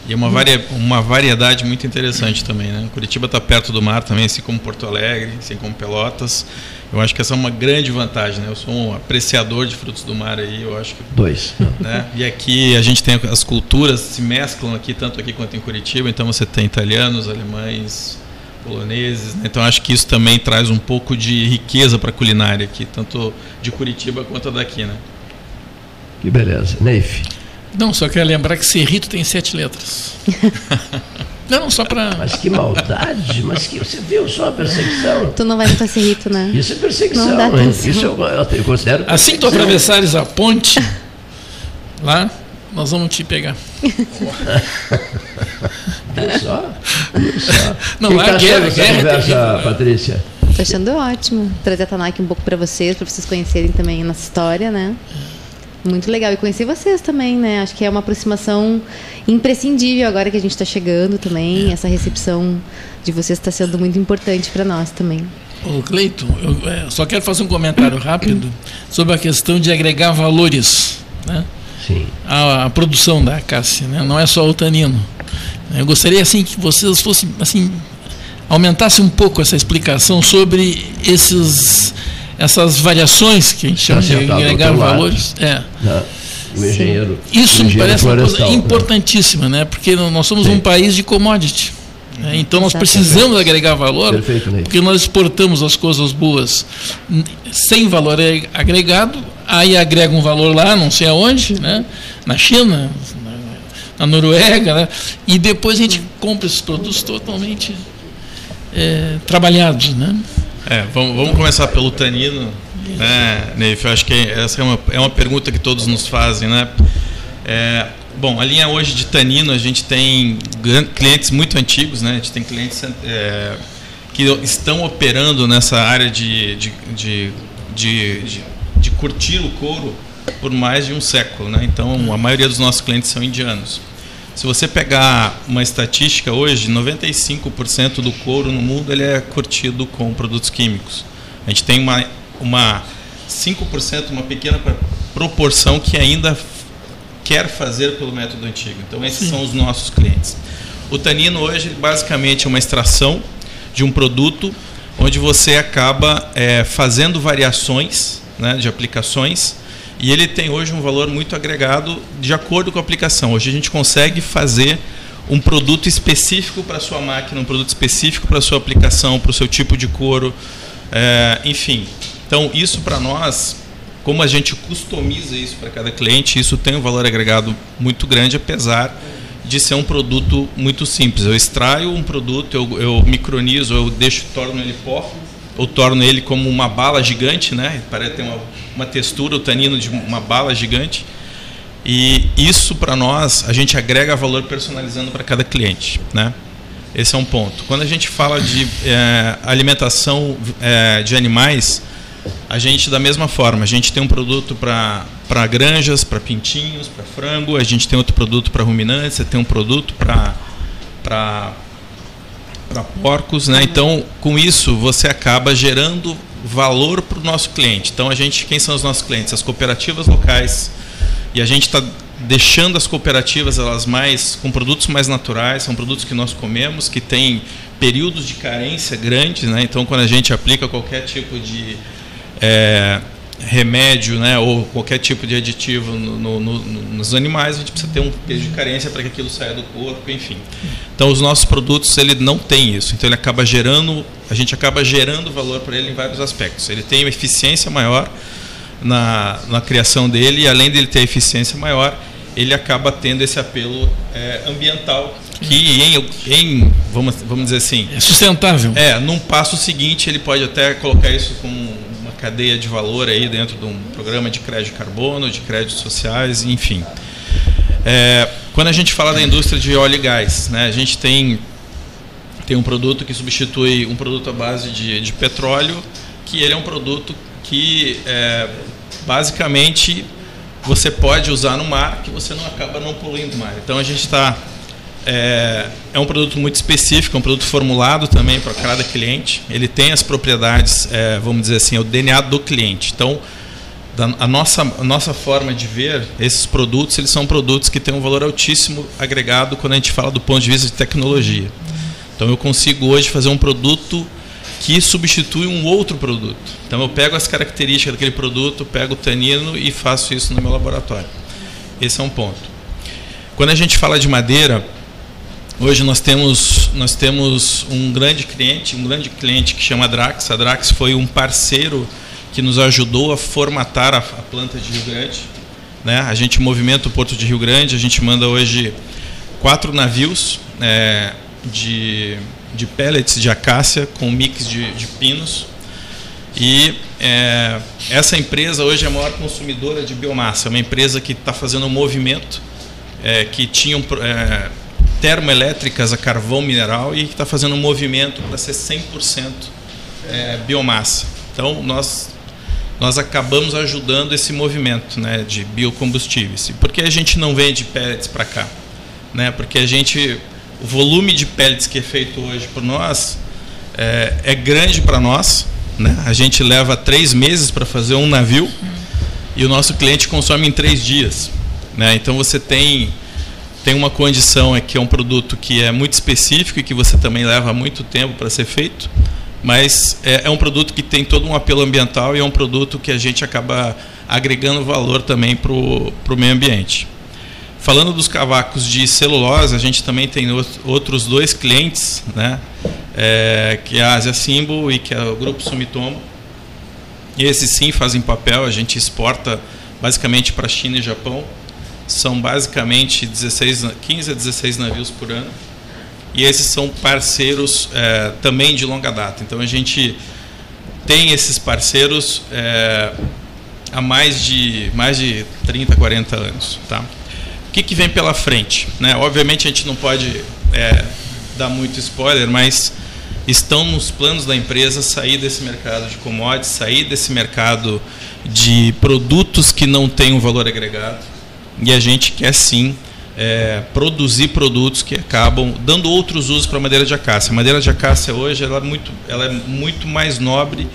E é uma, varia, uma variedade muito interessante também, né? Curitiba está perto do mar também, assim como Porto Alegre, assim como Pelotas. Eu acho que essa é uma grande vantagem, né? Eu sou um apreciador de frutos do mar aí, eu acho que... Dois. Né? E aqui a gente tem as culturas se mesclam aqui, tanto aqui quanto em Curitiba, então você tem italianos, alemães, poloneses, né? então acho que isso também traz um pouco de riqueza para a culinária aqui, tanto de Curitiba quanto daqui, né? Que beleza. Neif. Não, só quero lembrar que Cerrito tem sete letras. não, só para. Mas que maldade! Mas que você viu só a perseguição? Tu não vai no Cerrito, né? Isso é perseguição, não hein? Isso eu, eu considero. Assim que tu atravessares a ponte, lá, nós vamos te pegar. Viu só? Viu só? Não, Quem tá guerra, guerra, essa conversa, Patrícia? Tô achando ótimo trazer a Tanaka um pouco para vocês, para vocês conhecerem também a nossa história, né? Muito legal. E conhecer vocês também, né? Acho que é uma aproximação imprescindível agora que a gente está chegando também. Essa recepção de vocês está sendo muito importante para nós também. Ô Cleiton, eu é, só quero fazer um comentário rápido sobre a questão de agregar valores né? Sim. à, à produção da Cássia. Né? Não é só o tanino. Eu gostaria assim que vocês fossem assim aumentassem um pouco essa explicação sobre esses essas variações que a gente chama de agregar valores. É. Não, o engenheiro. Isso o engenheiro parece uma coisa né? importantíssima, né? Porque nós somos Sim. um país de commodity. Né? Então nós precisamos agregar valor, Perfeito, porque nós exportamos as coisas boas sem valor agregado, aí agrega um valor lá, não sei aonde, né? na China, na Noruega, né? e depois a gente compra esses produtos totalmente é, trabalhados. Né? É, vamos, vamos começar pelo tanino, né, Neif? Eu acho que essa é uma, é uma pergunta que todos nos fazem, né? É, bom, a linha hoje de tanino, a gente tem clientes muito antigos, né? A gente tem clientes é, que estão operando nessa área de, de, de, de, de, de curtir o couro por mais de um século. Né? Então, a maioria dos nossos clientes são indianos. Se você pegar uma estatística hoje, 95% do couro no mundo ele é curtido com produtos químicos. A gente tem uma, uma 5%, uma pequena proporção que ainda quer fazer pelo método antigo. Então, esses Sim. são os nossos clientes. O tanino hoje, basicamente, é uma extração de um produto onde você acaba é, fazendo variações né, de aplicações e ele tem hoje um valor muito agregado de acordo com a aplicação. Hoje a gente consegue fazer um produto específico para a sua máquina, um produto específico para a sua aplicação, para o seu tipo de couro, é, enfim. Então, isso para nós, como a gente customiza isso para cada cliente, isso tem um valor agregado muito grande, apesar de ser um produto muito simples. Eu extraio um produto, eu, eu micronizo, eu deixo, torno ele pó, ou torno ele como uma bala gigante, né? Parece ter uma, uma textura, o tanino de uma bala gigante. E isso para nós, a gente agrega valor personalizando para cada cliente, né? Esse é um ponto. Quando a gente fala de é, alimentação é, de animais, a gente da mesma forma, a gente tem um produto para granjas, para pintinhos, para frango, a gente tem outro produto para ruminantes, tem um produto para para porcos, né? Então, com isso você acaba gerando valor para o nosso cliente. Então, a gente, quem são os nossos clientes? As cooperativas locais. E a gente está deixando as cooperativas elas mais com produtos mais naturais, são produtos que nós comemos, que têm períodos de carência grandes, né? Então, quando a gente aplica qualquer tipo de é, remédio né, ou qualquer tipo de aditivo no, no, no, nos animais, a gente precisa ter um período de carência para que aquilo saia do corpo, enfim. Então, os nossos produtos, ele não tem isso. Então, ele acaba gerando, a gente acaba gerando valor para ele em vários aspectos. Ele tem uma eficiência maior na, na criação dele e, além dele ter eficiência maior, ele acaba tendo esse apelo é, ambiental que em, em, vamos, vamos dizer assim é sustentável é num passo seguinte ele pode até colocar isso como cadeia de valor aí dentro de um programa de crédito carbono, de créditos sociais, enfim. É, quando a gente fala da indústria de óleo e gás, né, a gente tem, tem um produto que substitui um produto à base de, de petróleo, que ele é um produto que é, basicamente você pode usar no mar, que você não acaba não poluindo o mar. Então a gente está é, é, um produto muito específico, é um produto formulado também para cada cliente. Ele tem as propriedades, é, vamos dizer assim, é o DNA do cliente. Então, da, a, nossa, a nossa forma de ver esses produtos, eles são produtos que têm um valor altíssimo agregado quando a gente fala do ponto de vista de tecnologia. Então, eu consigo hoje fazer um produto que substitui um outro produto. Então, eu pego as características daquele produto, pego o tanino e faço isso no meu laboratório. Esse é um ponto. Quando a gente fala de madeira, Hoje nós temos, nós temos um grande cliente, um grande cliente que chama Drax. A Drax foi um parceiro que nos ajudou a formatar a, a planta de Rio Grande. Né? A gente movimenta o porto de Rio Grande, a gente manda hoje quatro navios é, de, de pellets de acácia com mix de, de pinos. E é, essa empresa hoje é a maior consumidora de biomassa, é uma empresa que está fazendo um movimento é, que tinha um, é, termoelétricas a carvão mineral e que está fazendo um movimento para ser 100% é, biomassa. Então, nós, nós acabamos ajudando esse movimento né, de biocombustíveis. E por que a gente não vende pellets para cá? Né, porque a gente, o volume de pellets que é feito hoje por nós é, é grande para nós. Né? A gente leva três meses para fazer um navio e o nosso cliente consome em três dias. Né? Então, você tem tem uma condição é que é um produto que é muito específico e que você também leva muito tempo para ser feito, mas é, é, um produto que tem todo um apelo ambiental e é um produto que a gente acaba agregando valor também para o meio ambiente. Falando dos cavacos de celulose, a gente também tem outros dois clientes, né? É, que é a Asia Symbol e que é o Grupo Sumitomo. E esses sim fazem papel, a gente exporta basicamente para China e Japão são basicamente 16, 15 a 16 navios por ano. E esses são parceiros é, também de longa data. Então a gente tem esses parceiros é, há mais de, mais de 30, 40 anos. Tá? O que, que vem pela frente? Né? Obviamente a gente não pode é, dar muito spoiler, mas estão nos planos da empresa sair desse mercado de commodities, sair desse mercado de produtos que não têm um valor agregado. E a gente quer sim é, produzir produtos que acabam dando outros usos para a madeira de acácia. A madeira de acácia hoje ela é, muito, ela é muito mais nobre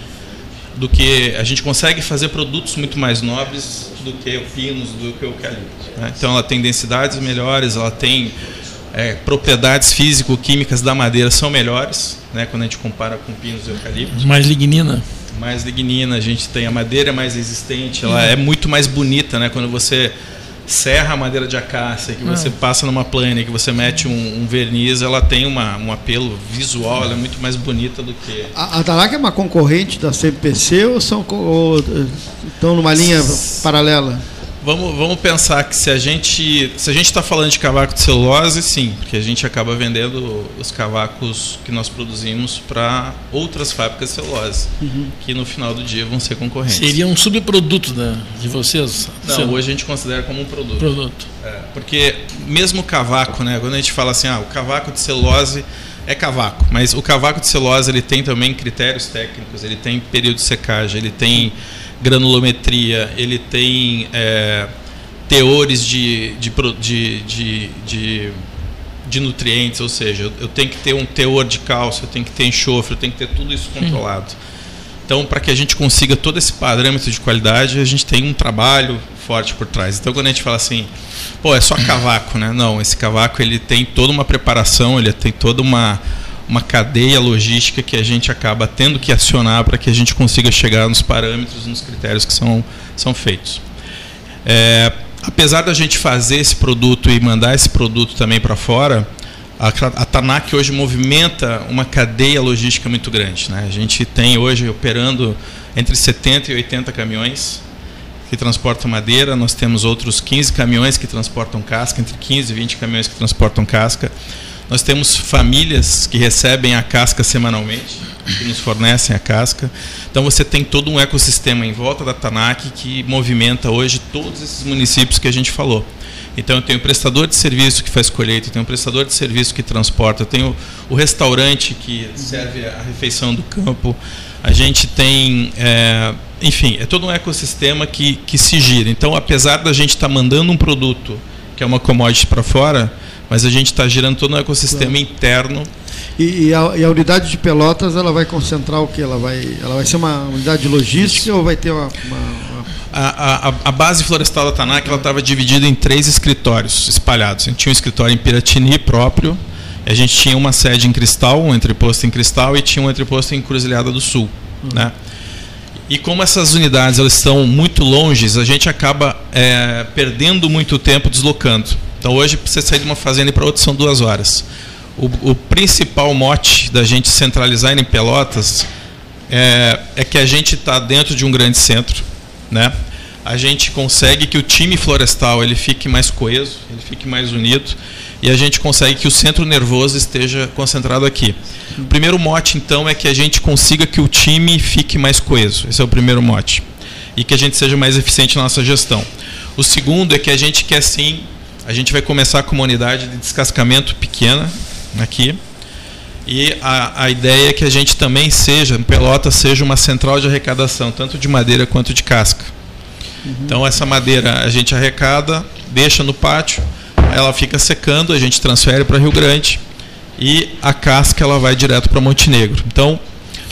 do que a gente consegue fazer produtos muito mais nobres do que o pinos, do que o eucalipto. Né? Então ela tem densidades melhores, ela tem é, propriedades físico-químicas da madeira são melhores, né, quando a gente compara com pinos e eucaliptos. Mais lignina. Mais lignina, a gente tem a madeira mais resistente, ela é muito mais bonita, né, quando você serra a madeira de acácia, que você ah. passa numa plane, que você mete um, um, verniz, ela tem uma, um apelo visual, ela é muito mais bonita do que. A, a Dalac é uma concorrente da CPC ou são ou, estão numa linha paralela? Vamos, vamos pensar que se a gente se a gente está falando de cavaco de celulose, sim, porque a gente acaba vendendo os cavacos que nós produzimos para outras fábricas de celulose, uhum. que no final do dia vão ser concorrentes. Seria um subproduto da, de vocês? Não, hoje a gente considera como um produto. Produto. É, porque mesmo o cavaco, né, quando a gente fala assim, ah, o cavaco de celulose é cavaco, mas o cavaco de celulose ele tem também critérios técnicos, ele tem período de secagem, ele tem granulometria, ele tem é, teores de, de, de, de, de, nutrientes, ou seja, eu, tenho que ter um teor de cálcio, eu tenho que ter enxofre, eu tenho que ter tudo isso controlado. Então, para que a gente consiga todo esse parâmetro de qualidade, a gente tem um trabalho forte por trás. Então, quando a gente fala assim, pô, é só cavaco, né? Não, esse cavaco ele tem toda uma preparação, ele tem toda uma uma cadeia logística que a gente acaba tendo que acionar para que a gente consiga chegar nos parâmetros, nos critérios que são, são feitos. É, apesar da gente fazer esse produto e mandar esse produto também para fora, a, a TANAC hoje movimenta uma cadeia logística muito grande. Né? A gente tem hoje operando entre 70 e 80 caminhões que transportam madeira, nós temos outros 15 caminhões que transportam casca, entre 15 e 20 caminhões que transportam casca. Nós temos famílias que recebem a casca semanalmente, que nos fornecem a casca. Então você tem todo um ecossistema em volta da TANAC que movimenta hoje todos esses municípios que a gente falou. Então eu tenho o prestador de serviço que faz colheita, eu tenho o prestador de serviço que transporta, eu tenho o restaurante que serve a refeição do campo, a gente tem, é, enfim, é todo um ecossistema que, que se gira. Então, apesar da gente estar tá mandando um produto que é uma commodity para fora, mas a gente está girando todo um ecossistema claro. interno. E, e, a, e, a, unidade de Pelotas ela vai concentrar o que? Ela vai, ela vai ser uma unidade de logística ou vai ter uma. uma, uma... A, a, a, base florestal da Tanac estava dividida em três escritórios espalhados. A gente tinha um escritório em Piratini próprio, a gente tinha uma sede em Cristal, um entreposto em Cristal e tinha um entreposto em Cruzilhada do Sul, uhum. né? E como essas unidades elas estão muito longe, a gente acaba é, perdendo muito tempo deslocando. Então hoje, para você sair de uma fazenda para outra, são duas horas. O, o, principal mote da gente centralizar em Pelotas é, é que a gente está dentro de um grande centro, né? A gente consegue que o time florestal ele fique mais coeso, ele fique mais unido e a gente consegue que o centro nervoso esteja concentrado aqui. O primeiro mote, então, é que a gente consiga que o time fique mais coeso. Esse é o primeiro mote. E que a gente seja mais eficiente na nossa gestão. O segundo é que a gente quer sim a gente vai começar com uma unidade de descascamento pequena aqui. E a, a ideia é que a gente também seja, Pelota seja uma central de arrecadação, tanto de madeira quanto de casca. Uhum. Então essa madeira a gente arrecada, deixa no pátio, ela fica secando, a gente transfere para Rio Grande e a casca ela vai direto para Montenegro. Então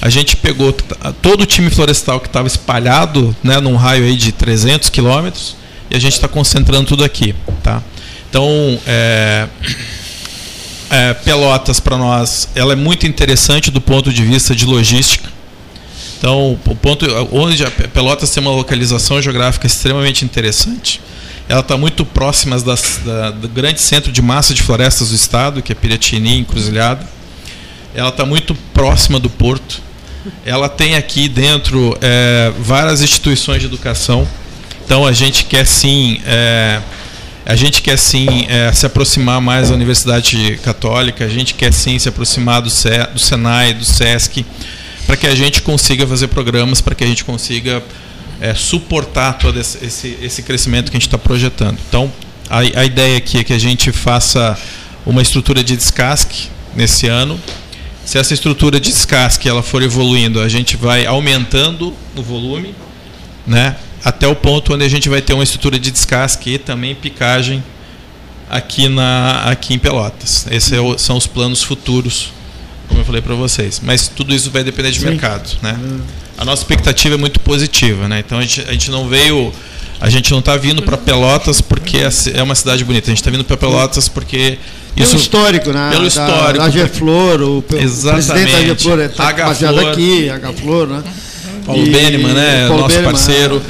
a gente pegou todo o time florestal que estava espalhado né, num raio aí de 300 quilômetros e a gente está concentrando tudo aqui. Tá? Então, é, é, Pelotas para nós, ela é muito interessante do ponto de vista de logística. Então, o ponto onde a Pelotas tem uma localização geográfica extremamente interessante. Ela está muito próxima das, da, do grande centro de massa de florestas do estado, que é Piratini, Encruzilhada. Ela está muito próxima do porto. Ela tem aqui dentro é, várias instituições de educação. Então, a gente quer sim é, a gente quer sim é, se aproximar mais da Universidade Católica, a gente quer sim se aproximar do, C, do Senai, do SESC, para que a gente consiga fazer programas, para que a gente consiga é, suportar todo esse, esse, esse, crescimento que a gente está projetando. Então, a, a ideia aqui é que a gente faça uma estrutura de descasque nesse ano Se essa estrutura de descasque ela for evoluindo, a gente vai aumentando o volume, né? Até o ponto onde a gente vai ter uma estrutura de descasque e também picagem aqui na aqui em Pelotas. Esses é são os planos futuros, como eu falei para vocês. Mas tudo isso vai depender de Sim. mercado, né? A nossa expectativa é muito positiva, né? Então a gente, a gente não veio a gente não está vindo para Pelotas porque é uma cidade bonita. A gente está vindo para Pelotas porque isso pelo histórico, né? Pelo histórico. A Geflor, o, Exatamente. presidente da Geflor está baseado aqui, a Geflor, né? Paulo e, Beneman, né? Paulo nosso parceiro.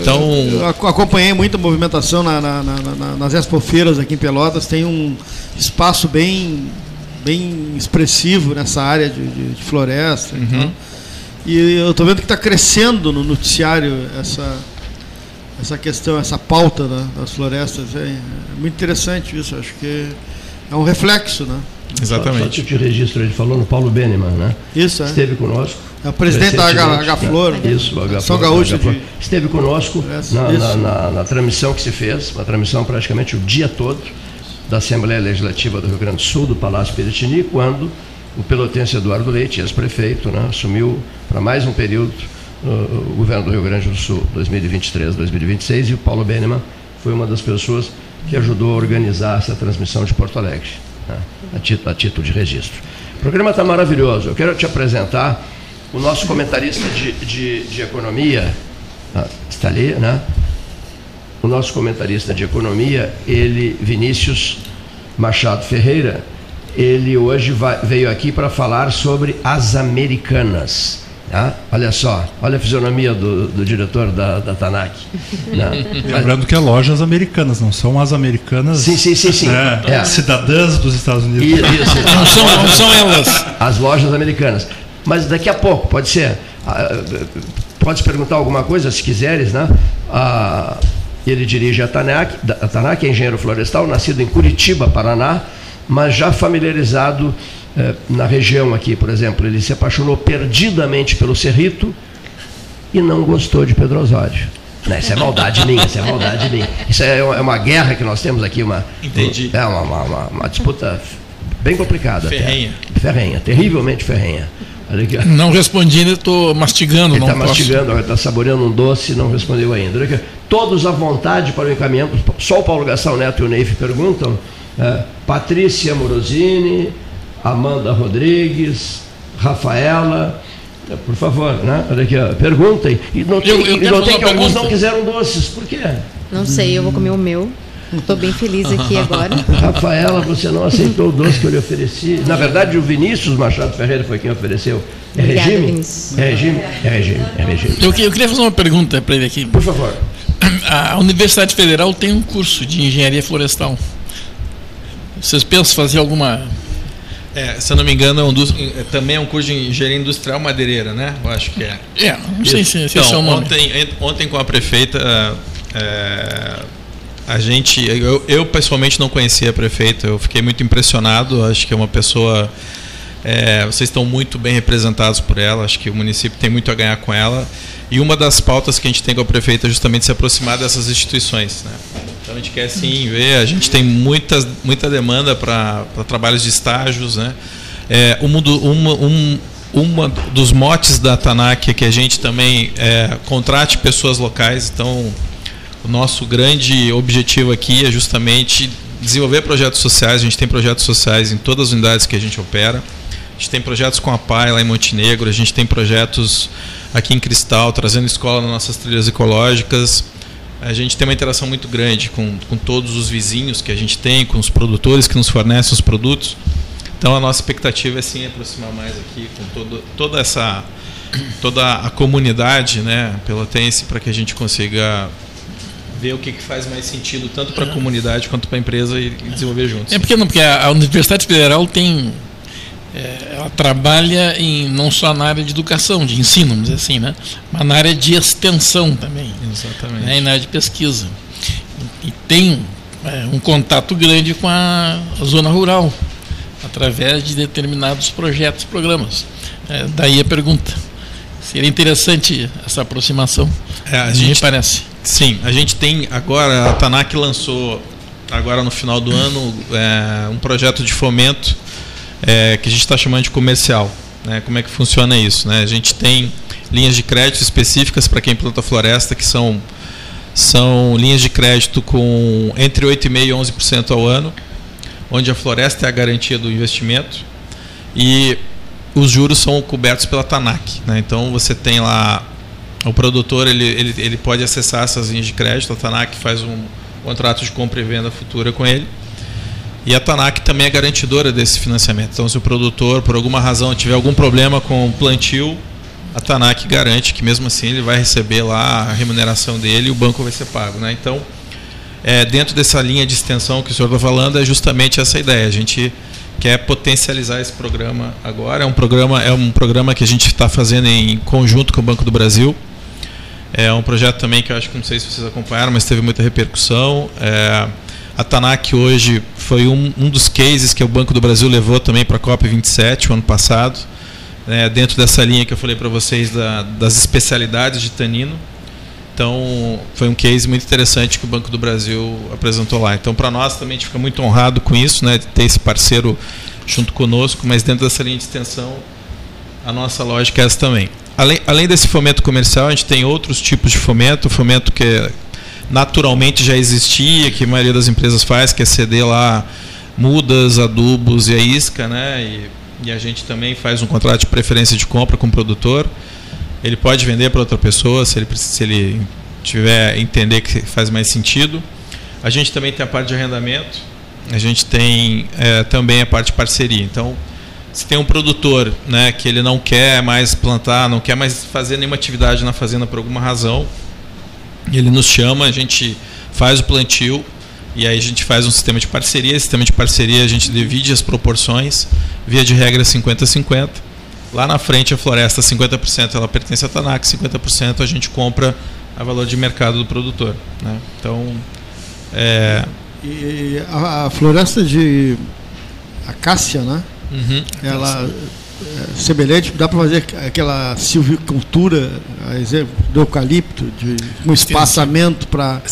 Então, eu acompanhei muita movimentação na, na, na, nas expofeiras aqui em Pelotas. Tem um espaço bem, bem expressivo nessa área de, de, de floresta. Uhum. Então, e eu estou vendo que está crescendo no noticiário essa, essa questão, essa pauta né, das florestas. É, é, muito interessante isso. Acho que é um reflexo, né? Exatamente. Só, só de registro, ele falou no Paulo Beneman, né? Isso, é. Esteve conosco. É o presidente da H-Flor. Né? Isso, H São Gaúcho. De... Esteve conosco na, na, na, na, transmissão que se fez, uma transmissão praticamente o dia todo da Assembleia Legislativa do Rio Grande do Sul, do Palácio Piratini, quando o pelotense Eduardo Leite, ex-prefeito, né, assumiu para mais um período uh, o governo do Rio Grande do Sul, 2023-2026, e o Paulo Beneman foi uma das pessoas que ajudou a organizar essa transmissão de Porto Alegre, né, a, título, a título de registro. O programa está maravilhoso. Eu quero te apresentar o nosso comentarista de, de, de economia, ah, está ali, né? O nosso comentarista de economia, ele, Vinícius Machado Ferreira, ele hoje vai, veio aqui para falar sobre as americanas. Ah, olha só, olha a fisionomia do, do diretor da, da TANAC. Né? Lembrando que é lojas americanas, não são as americanas sim, sim, sim, sim. Né, é. cidadãs dos Estados Unidos. Isso, não, são, não são elas. As lojas americanas. Mas daqui a pouco, pode ser. Ah, pode perguntar alguma coisa, se quiseres, né? Ah, ele dirige a TANAC, a TANAC é engenheiro florestal, nascido em Curitiba, Paraná, mas já familiarizado eh, na região aqui, por exemplo. Ele se apaixonou perdidamente pelo Cerrito e não gostou de Pedro Osório. Não, isso é maldade minha, isso é maldade minha. Isso é uma, é uma guerra que nós temos aqui, uma, Entendi. É uma, uma, uma disputa bem complicada. Ferrenha. Até. Ferrenha, terrivelmente ferrenha. Não respondi, ainda estou mastigando. Ele está mastigando, está saboreando um doce e não respondeu ainda. Todos à vontade para o encaminhamento. Só o Paulo Gastão Neto e o Neif perguntam. É, Patrícia Morosini, Amanda Rodrigues, Rafaela. É, por favor, né? Olha aqui, ó, perguntem. E não tem, eu, eu e não tem que pergunta. alguns não quiseram doces. Por quê? Não sei, eu vou comer o meu. Estou bem feliz aqui agora. Rafaela, você não aceitou o doce que eu lhe ofereci. Na verdade, o Vinícius Machado Ferreira foi quem ofereceu. É Obrigada, regime? Vinícius. É regime? É regime. É regime. Eu, eu queria fazer uma pergunta para ele aqui. Por favor. A Universidade Federal tem um curso de engenharia florestal. Vocês pensam fazer alguma é, se eu não me engano, é um dos, é, também é um curso de engenharia industrial madeireira, né? Eu acho que é. É, não sei se, se então, é o nome. Ontem, ontem com a prefeita, é, a gente, eu, eu, pessoalmente não conhecia a prefeita, eu fiquei muito impressionado, acho que é uma pessoa, é, vocês estão muito bem representados por ela, acho que o município tem muito a ganhar com ela, e uma das pautas que a gente tem com a prefeita é justamente se aproximar dessas instituições, né? Então a gente quer sim ver, a gente tem muita, muita demanda para trabalhos de estágios, né? É, um, uma, um, uma dos motes da TANAC é que a gente também é, contrate pessoas locais, então o nosso grande objetivo aqui é justamente desenvolver projetos sociais. A gente tem projetos sociais em todas as unidades que a gente opera. A gente tem projetos com a PAI lá em Montenegro, a gente tem projetos aqui em Cristal, trazendo escola nas nossas trilhas ecológicas. A gente tem uma interação muito grande com, com todos os vizinhos que a gente tem, com os produtores que nos fornecem os produtos. Então a nossa expectativa é sim aproximar mais aqui com todo, toda essa toda a comunidade, né, pelotense, para que a gente consiga ver o que, que faz mais sentido tanto para a comunidade quanto para a empresa e, desenvolver juntos. É porque não, porque a Universidade Federal tem é, ela trabalha em não só na área de educação, de ensino, vamos dizer assim, né, mas na área de extensão também, exatamente, né, e na área de pesquisa e, tem é, um contato grande com a, a, zona rural através de determinados projetos, programas. É, daí a pergunta. Seria interessante essa aproximação. É, a gente, me parece. Sim, a gente tem agora, a TANAC lançou agora no final do ano é, um projeto de fomento é, que a gente está chamando de comercial. Né? Como é que funciona isso? Né? A gente tem linhas de crédito específicas para quem planta floresta, que são, são linhas de crédito com entre 8,5% e 11% ao ano, onde a floresta é a garantia do investimento e os juros são cobertos pela TANAC. Né? Então você tem lá o produtor ele, ele, ele pode acessar essas linhas de crédito, a TANAC faz um contrato de compra e venda futura com ele. E a TANAC também é garantidora desse financiamento. Então, se o produtor, por alguma razão, tiver algum problema com o plantio, a TANAC garante que mesmo assim ele vai receber lá a remuneração dele e o banco vai ser pago. Né? Então, é, dentro dessa linha de extensão que o senhor está falando, é justamente essa ideia. A gente quer potencializar esse programa agora. É um programa, é um programa que a gente está fazendo em conjunto com o Banco do Brasil. É um projeto também que eu acho que não sei se vocês acompanharam, mas teve muita repercussão. É, a TANAC hoje foi um, um, dos cases que o Banco do Brasil levou também para a COP27 o ano passado, né, dentro dessa linha que eu falei para vocês da, das especialidades de tanino. Então, foi um case muito interessante que o Banco do Brasil apresentou lá. Então, para nós também a gente fica muito honrado com isso, né, de ter esse parceiro junto conosco, mas dentro dessa linha de extensão, a nossa lógica é essa também. Além, além desse fomento comercial, a gente tem outros tipos de fomento, fomento que naturalmente já existia, que a maioria das empresas faz, que é ceder lá mudas, adubos e a isca, né? E, e a gente também faz um contrato de preferência de compra com o produtor. Ele pode vender para outra pessoa se ele, se ele tiver entender que faz mais sentido. A gente também tem a parte de arrendamento, a gente tem é, também a parte de parceria. Então, se tem um produtor né, que ele não quer mais plantar, não quer mais fazer nenhuma atividade na fazenda por alguma razão, ele nos chama, a gente faz o plantio e aí a gente faz um sistema de parceria. Esse sistema de parceria a gente divide as proporções, via de regra 50-50. Lá na frente a floresta 50% ela pertence à Tanac, 50% a gente compra a valor de mercado do produtor. Né? Então é... E a, floresta de acácia, né? Uhum. Ela é, semelhante, dá para fazer aquela silvicultura, exemplo, do eucalipto, de um espaçamento para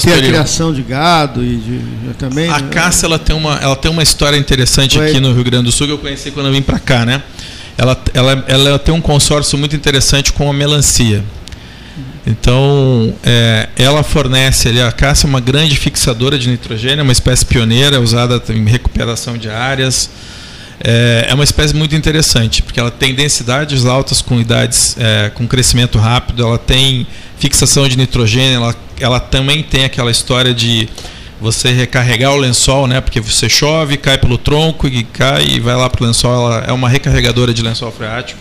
ter a criação de gado e de, também. A né? caça ela tem uma, ela tem uma história interessante Foi. aqui no Rio Grande do Sul que eu conheci quando eu vim para cá, né? Ela, ela, ela tem um consórcio muito interessante com a melancia. Então, é, ela fornece ali, a caça é uma grande fixadora de nitrogênio, uma espécie pioneira usada em recuperação de áreas é uma espécie muito interessante, porque ela tem densidades altas com idades é, com crescimento rápido, ela tem fixação de nitrogênio, ela, ela também tem aquela história de você recarregar o lençol, né? Porque você chove, cai pelo tronco e cai e vai lá para o lençol. Ela é uma recarregadora de lençol freático.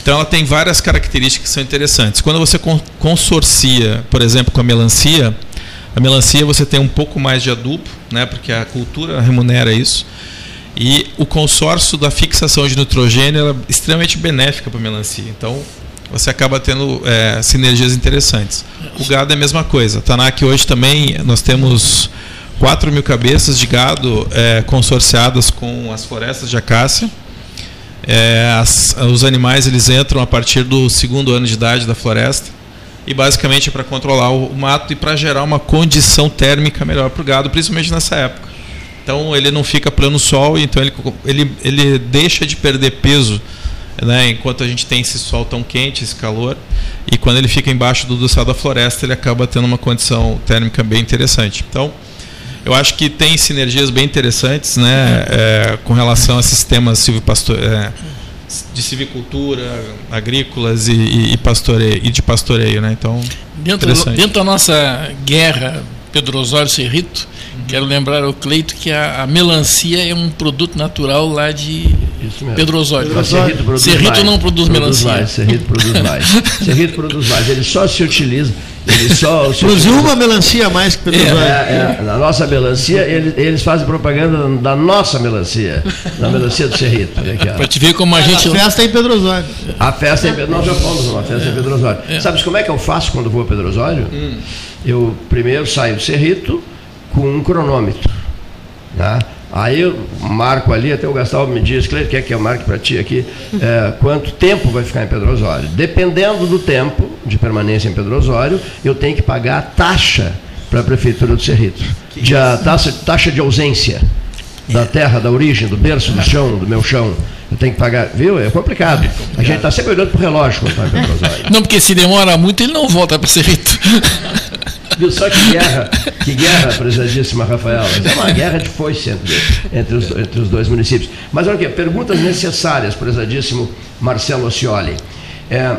Então ela tem várias características que são interessantes. Quando você consorcia, por exemplo, com a melancia, a melancia você tem um pouco mais de adubo, né? Porque a cultura remunera isso. E o consórcio da fixação de nitrogênio é extremamente benéfica para a melancia. Então, você acaba tendo é, sinergias interessantes. O gado é a mesma coisa. Tanak hoje também nós temos 4 mil cabeças de gado é, consorciadas com as florestas de acácia. É, as, os animais eles entram a partir do segundo ano de idade da floresta e basicamente é para controlar o, o mato e para gerar uma condição térmica melhor para o gado, principalmente nessa época. Então ele não fica plano sol, então ele, ele, ele deixa de perder peso né, enquanto a gente tem esse sol tão quente, esse calor. E quando ele fica embaixo do, do céu da floresta, ele acaba tendo uma condição térmica bem interessante. Então, eu acho que tem sinergias bem interessantes né, é, com relação a sistemas é, de civicultura, agrícolas e, e, pastoreio, e de pastoreio. Né? Então, dentro, dentro da nossa guerra Pedro Osório Cerrito, Quero lembrar ao Cleito que a, a, melancia é um produto natural lá de Pedro Osório. Pedro Cerrito, produz Cerrito mais, não produz, produz melancia. Mais, Cerrito produz mais. Cerrito produz mais. Ele só se utiliza. Ele só Produziu uma melancia a mais que Pedro é, Osório. É, é, na nossa melancia, eles, eles, fazem propaganda da nossa melancia. Da melancia do Cerrito. Para te ver como a gente. A festa é em Pedro Osório. A festa é em Pedro Nós já fomos numa festa é. em Pedro Osório. É. Sabes como é que eu faço quando vou a Pedro Osório? Hum. Eu primeiro saio do Cerrito com um cronômetro. Tá? Aí eu marco ali, até o Gastão me diz, Cleide, quer que eu marque para ti aqui, é, quanto tempo vai ficar em Pedro Osório. Dependendo do tempo de permanência em Pedro Osório, eu tenho que pagar a taxa para a Prefeitura do Cerrito. De a taxa, taxa de ausência. da terra, da origem, do berço, do chão, do meu chão. Eu tenho que pagar, viu? É complicado. A gente está sempre olhando para o relógio quando vai para Não, porque se demora muito, ele não volta para ser feito. Viu só que guerra, que guerra, prezadíssima Rafaela. É uma guerra de foice entre, entre, os, entre os dois municípios. Mas olha aqui, perguntas necessárias, prezadíssimo Marcelo Oscioli. É,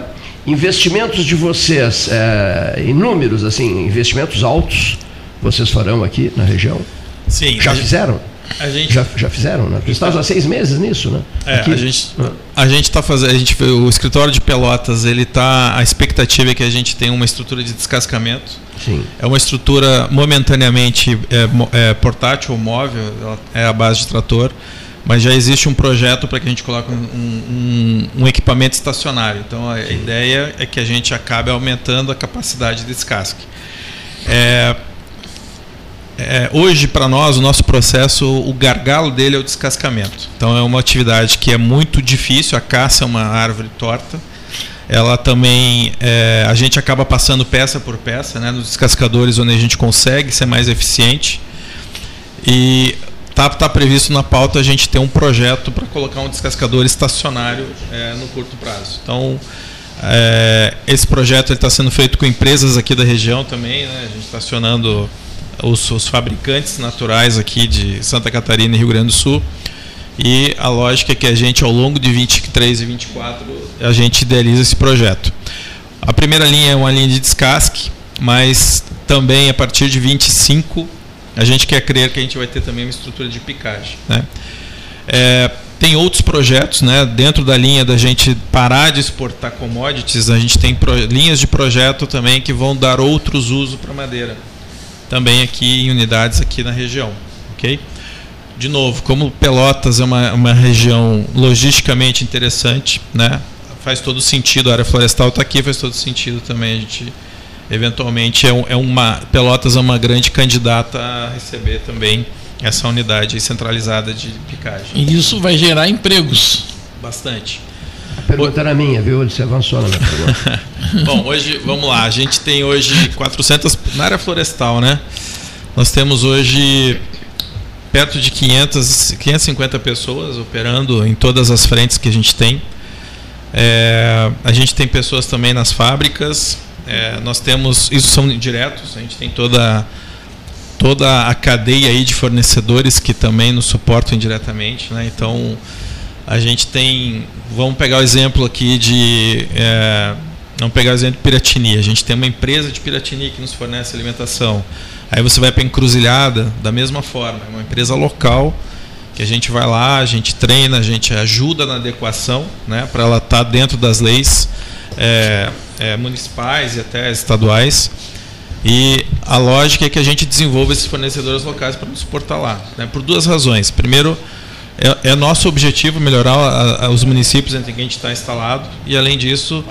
investimentos de vocês, é, em números, assim, investimentos altos, vocês farão aqui na região? Sim. Já fizeram? Gente, já, já fizeram, né? Você está há seis meses nisso, né? É, Aqui, a gente a gente está fazendo, a gente o escritório de Pelotas, ele tá a expectativa é que a gente tenha uma estrutura de descascamento. Sim. É uma estrutura momentaneamente é, é, portátil ou móvel, é a base de trator, mas já existe um projeto para que a gente coloque um, um, um, equipamento estacionário. Então a Sim. ideia é que a gente acabe aumentando a capacidade de descasque. É, é, hoje, para nós, o nosso processo, o gargalo dele é o descascamento. Então, é uma atividade que é muito difícil. A caça é uma árvore torta. Ela também, é, a gente acaba passando peça por peça, né, nos descascadores onde a gente consegue ser mais eficiente. E está tá previsto na pauta a gente ter um projeto para colocar um descascador estacionário é, no curto prazo. Então, é, esse projeto está sendo feito com empresas aqui da região também. Né, a gente está acionando os, os fabricantes naturais aqui de Santa Catarina e Rio Grande do Sul. E a lógica é que a gente, ao longo de 23 e 24, a gente idealiza esse projeto. A primeira linha é uma linha de descasque, mas também a partir de 25 a gente quer crer que a gente vai ter também uma estrutura de picagem. Né? É, tem outros projetos, né? dentro da linha da gente parar de exportar commodities, a gente tem linhas de projeto também que vão dar outros usos para madeira também aqui em unidades aqui na região, ok? De novo, como Pelotas é uma, uma região logisticamente interessante, né? Faz todo sentido, a área florestal está aqui, faz todo sentido também a gente eventualmente é, é uma Pelotas é uma grande candidata a receber também essa unidade centralizada de picagem. E isso vai gerar empregos. Bastante. A pergunta era minha, viu? Ele se avançou na minha pergunta. Bom, hoje, vamos lá, a gente tem hoje 400, na área florestal, né? Nós temos hoje perto de 500, 550 pessoas operando em todas as frentes que a gente tem. É, a gente tem pessoas também nas fábricas. É, nós temos, isso são diretos, a gente tem toda toda a cadeia aí de fornecedores que também nos suportam indiretamente, né? Então a gente tem, vamos pegar o exemplo aqui de, é, vamos pegar o exemplo de Piratini. A gente tem uma empresa de Piratini que nos fornece alimentação. Aí você vai para encruzilhada da mesma forma, é uma empresa local que a gente vai lá, a gente treina, a gente ajuda na adequação, né, para ela estar tá dentro das leis é, é, municipais e até estaduais. E a lógica é que a gente desenvolva esses fornecedores locais para nos suportar lá, né, por duas razões. Primeiro, é, é nosso objetivo melhorar a, a, os municípios entre que a gente está instalado e, além disso,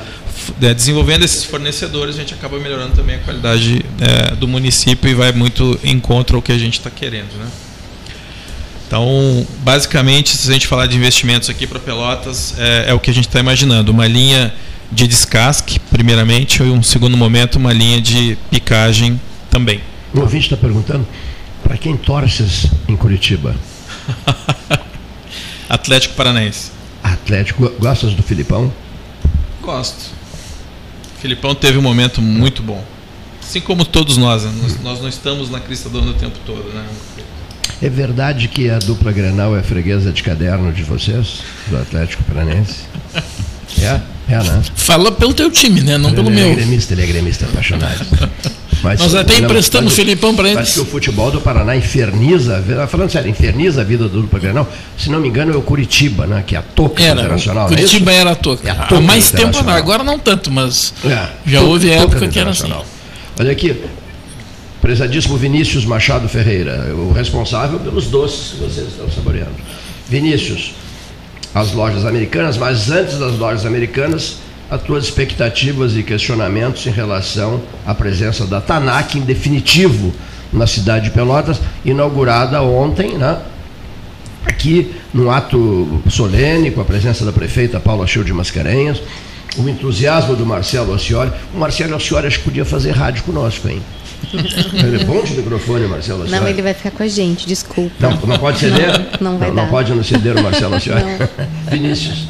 é, desenvolvendo esses fornecedores, a gente acaba melhorando também a qualidade é, do município e vai muito em contra o que a gente está querendo. Né? Então, basicamente, se a gente falar de investimentos aqui para Pelotas, é, é, o que a gente está imaginando. Uma linha de descasque, primeiramente, e um segundo momento, uma linha de picagem também. O ouvinte está perguntando, para quem torces em Curitiba? Atlético Paranaense. Atlético, gostas do Filipão? Gosto. Filipão teve um momento muito bom. Assim como todos nós, né? nós, nós, não estamos na crista do ano o tempo todo, né? É verdade que a dupla Grenal é freguesa de caderno de vocês, do Atlético Paranaense? É, é, né? Fala pelo teu time, né? Não ele pelo é meu. Ele é gremista, ele é gremista apaixonado. Mas, Nós até emprestamos o Filipão para eles. Acho que o futebol do Paraná inferniza, falando sério, inferniza a vida do Dupla Grenal. Se não me engano, é o Curitiba, né? Que é a toca era, internacional. É Curitiba é era a toca. É a toca Há mais tempo não, agora não tanto, mas é, já houve época que era assim. Olha aqui, prezadíssimo Vinícius Machado Ferreira, o responsável pelos doces que vocês estão saboreando. Vinícius, as lojas americanas, mas antes das lojas americanas, as tuas expectativas e questionamentos em relação à presença da TANAC em definitivo na cidade de Pelotas, inaugurada ontem, né? aqui num ato solene, com a presença da prefeita Paula Show de Mascarenhas, o entusiasmo do Marcelo Ossiori. O Marcelo Ossiori acho que podia fazer rádio conosco, hein? Ele é bom de microfone, Marcelo Não, ele vai ficar com a gente, desculpa. Não, não pode ceder? Não, não vai não, dar. Não pode nos ceder o Marcelo Vinícius.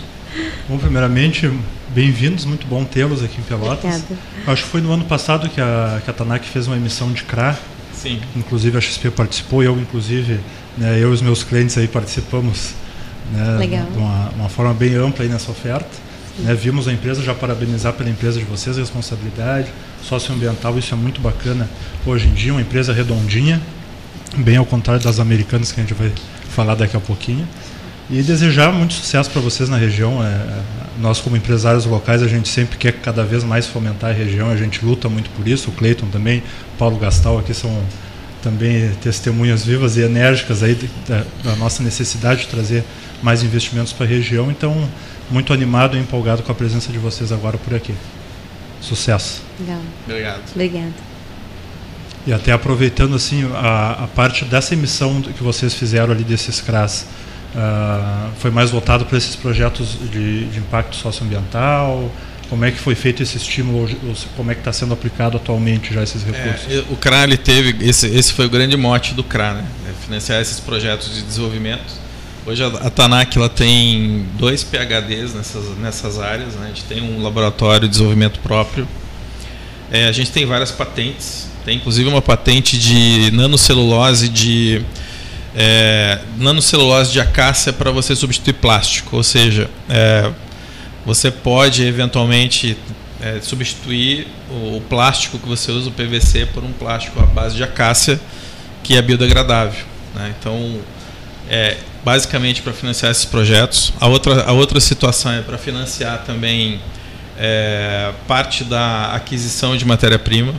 Bom, primeiramente, bem-vindos, muito bom tê-los aqui em Pelotas. Obrigada. Acho que foi no ano passado que a, que a Tanak fez uma emissão de CRA. Sim. Inclusive a XP participou, eu inclusive, né, eu e os meus clientes aí participamos né, Legal. de uma, uma forma bem ampla aí nessa oferta. Né, vimos a empresa, já parabenizar pela empresa de vocês, a responsabilidade socioambiental, isso é muito bacana. Hoje em dia, uma empresa redondinha, bem ao contrário das americanas que a gente vai falar daqui a pouquinho. E desejar muito sucesso para vocês na região. É, nós, como empresários locais, a gente sempre quer cada vez mais fomentar a região, a gente luta muito por isso. O Cleiton também, o Paulo Gastal aqui são também testemunhas vivas e enérgicas aí da, da nossa necessidade de trazer mais investimentos para a região. Então, muito animado e empolgado com a presença de vocês agora por aqui. Sucesso. Legal. Obrigado. Obrigada. E até aproveitando assim a, a parte dessa emissão que vocês fizeram ali desses CRAS, uh, foi mais voltado para esses projetos de, de, impacto socioambiental? Como é que foi feito esse estímulo? Como é que está sendo aplicado atualmente já esses recursos? É, o CRA ele teve esse, esse foi o grande mote do CRA, né? É financiar esses projetos de desenvolvimento. Hoje a Tanac ela tem dois PhDs nessas, nessas áreas, né? a gente tem um laboratório de desenvolvimento próprio. É, a gente tem várias patentes, tem inclusive uma patente de nanocelulose de é, nanocelulose de acácia para você substituir plástico, ou seja, é, você pode eventualmente é, substituir o, plástico que você usa, o PVC, por um plástico à base de acácia que é biodegradável. Né? Então, é, basicamente para financiar esses projetos. A outra, a outra situação é para financiar também é, parte da aquisição de matéria-prima.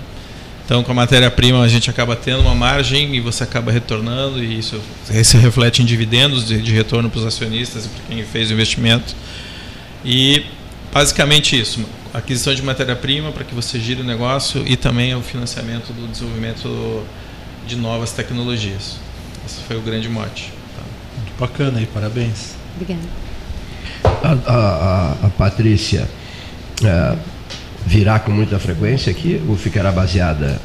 Então, com a matéria-prima, a gente acaba tendo uma margem e você acaba retornando, e isso se reflete em dividendos de, de retorno para os acionistas e para quem fez o investimento. E basicamente isso: aquisição de matéria-prima para que você gire o negócio e também o financiamento do desenvolvimento de novas tecnologias. Esse foi o grande mote. Muito bacana aí, parabéns. Obrigada. A, a, a Patrícia é, virá com muita frequência aqui ou ficará baseada?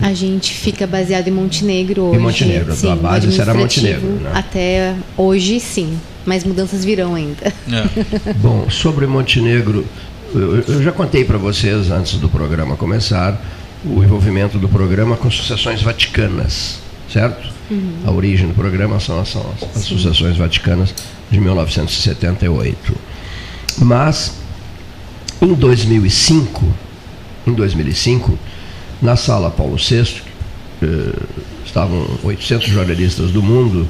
A gente fica baseado em Montenegro hoje. Em Montenegro, sim, a base será Montenegro. Né? Até hoje, sim. Mas mudanças virão ainda. É. Bom, sobre Montenegro, eu, eu já contei para vocês antes do programa começar o envolvimento do programa com sucessões vaticanas, certo? Uhum. A origem do programa são, são as, as sucessões vaticanas de 1978. Mas em 2005, em 2005, na sala Paulo VI, eh, estavam 800 jornalistas do mundo,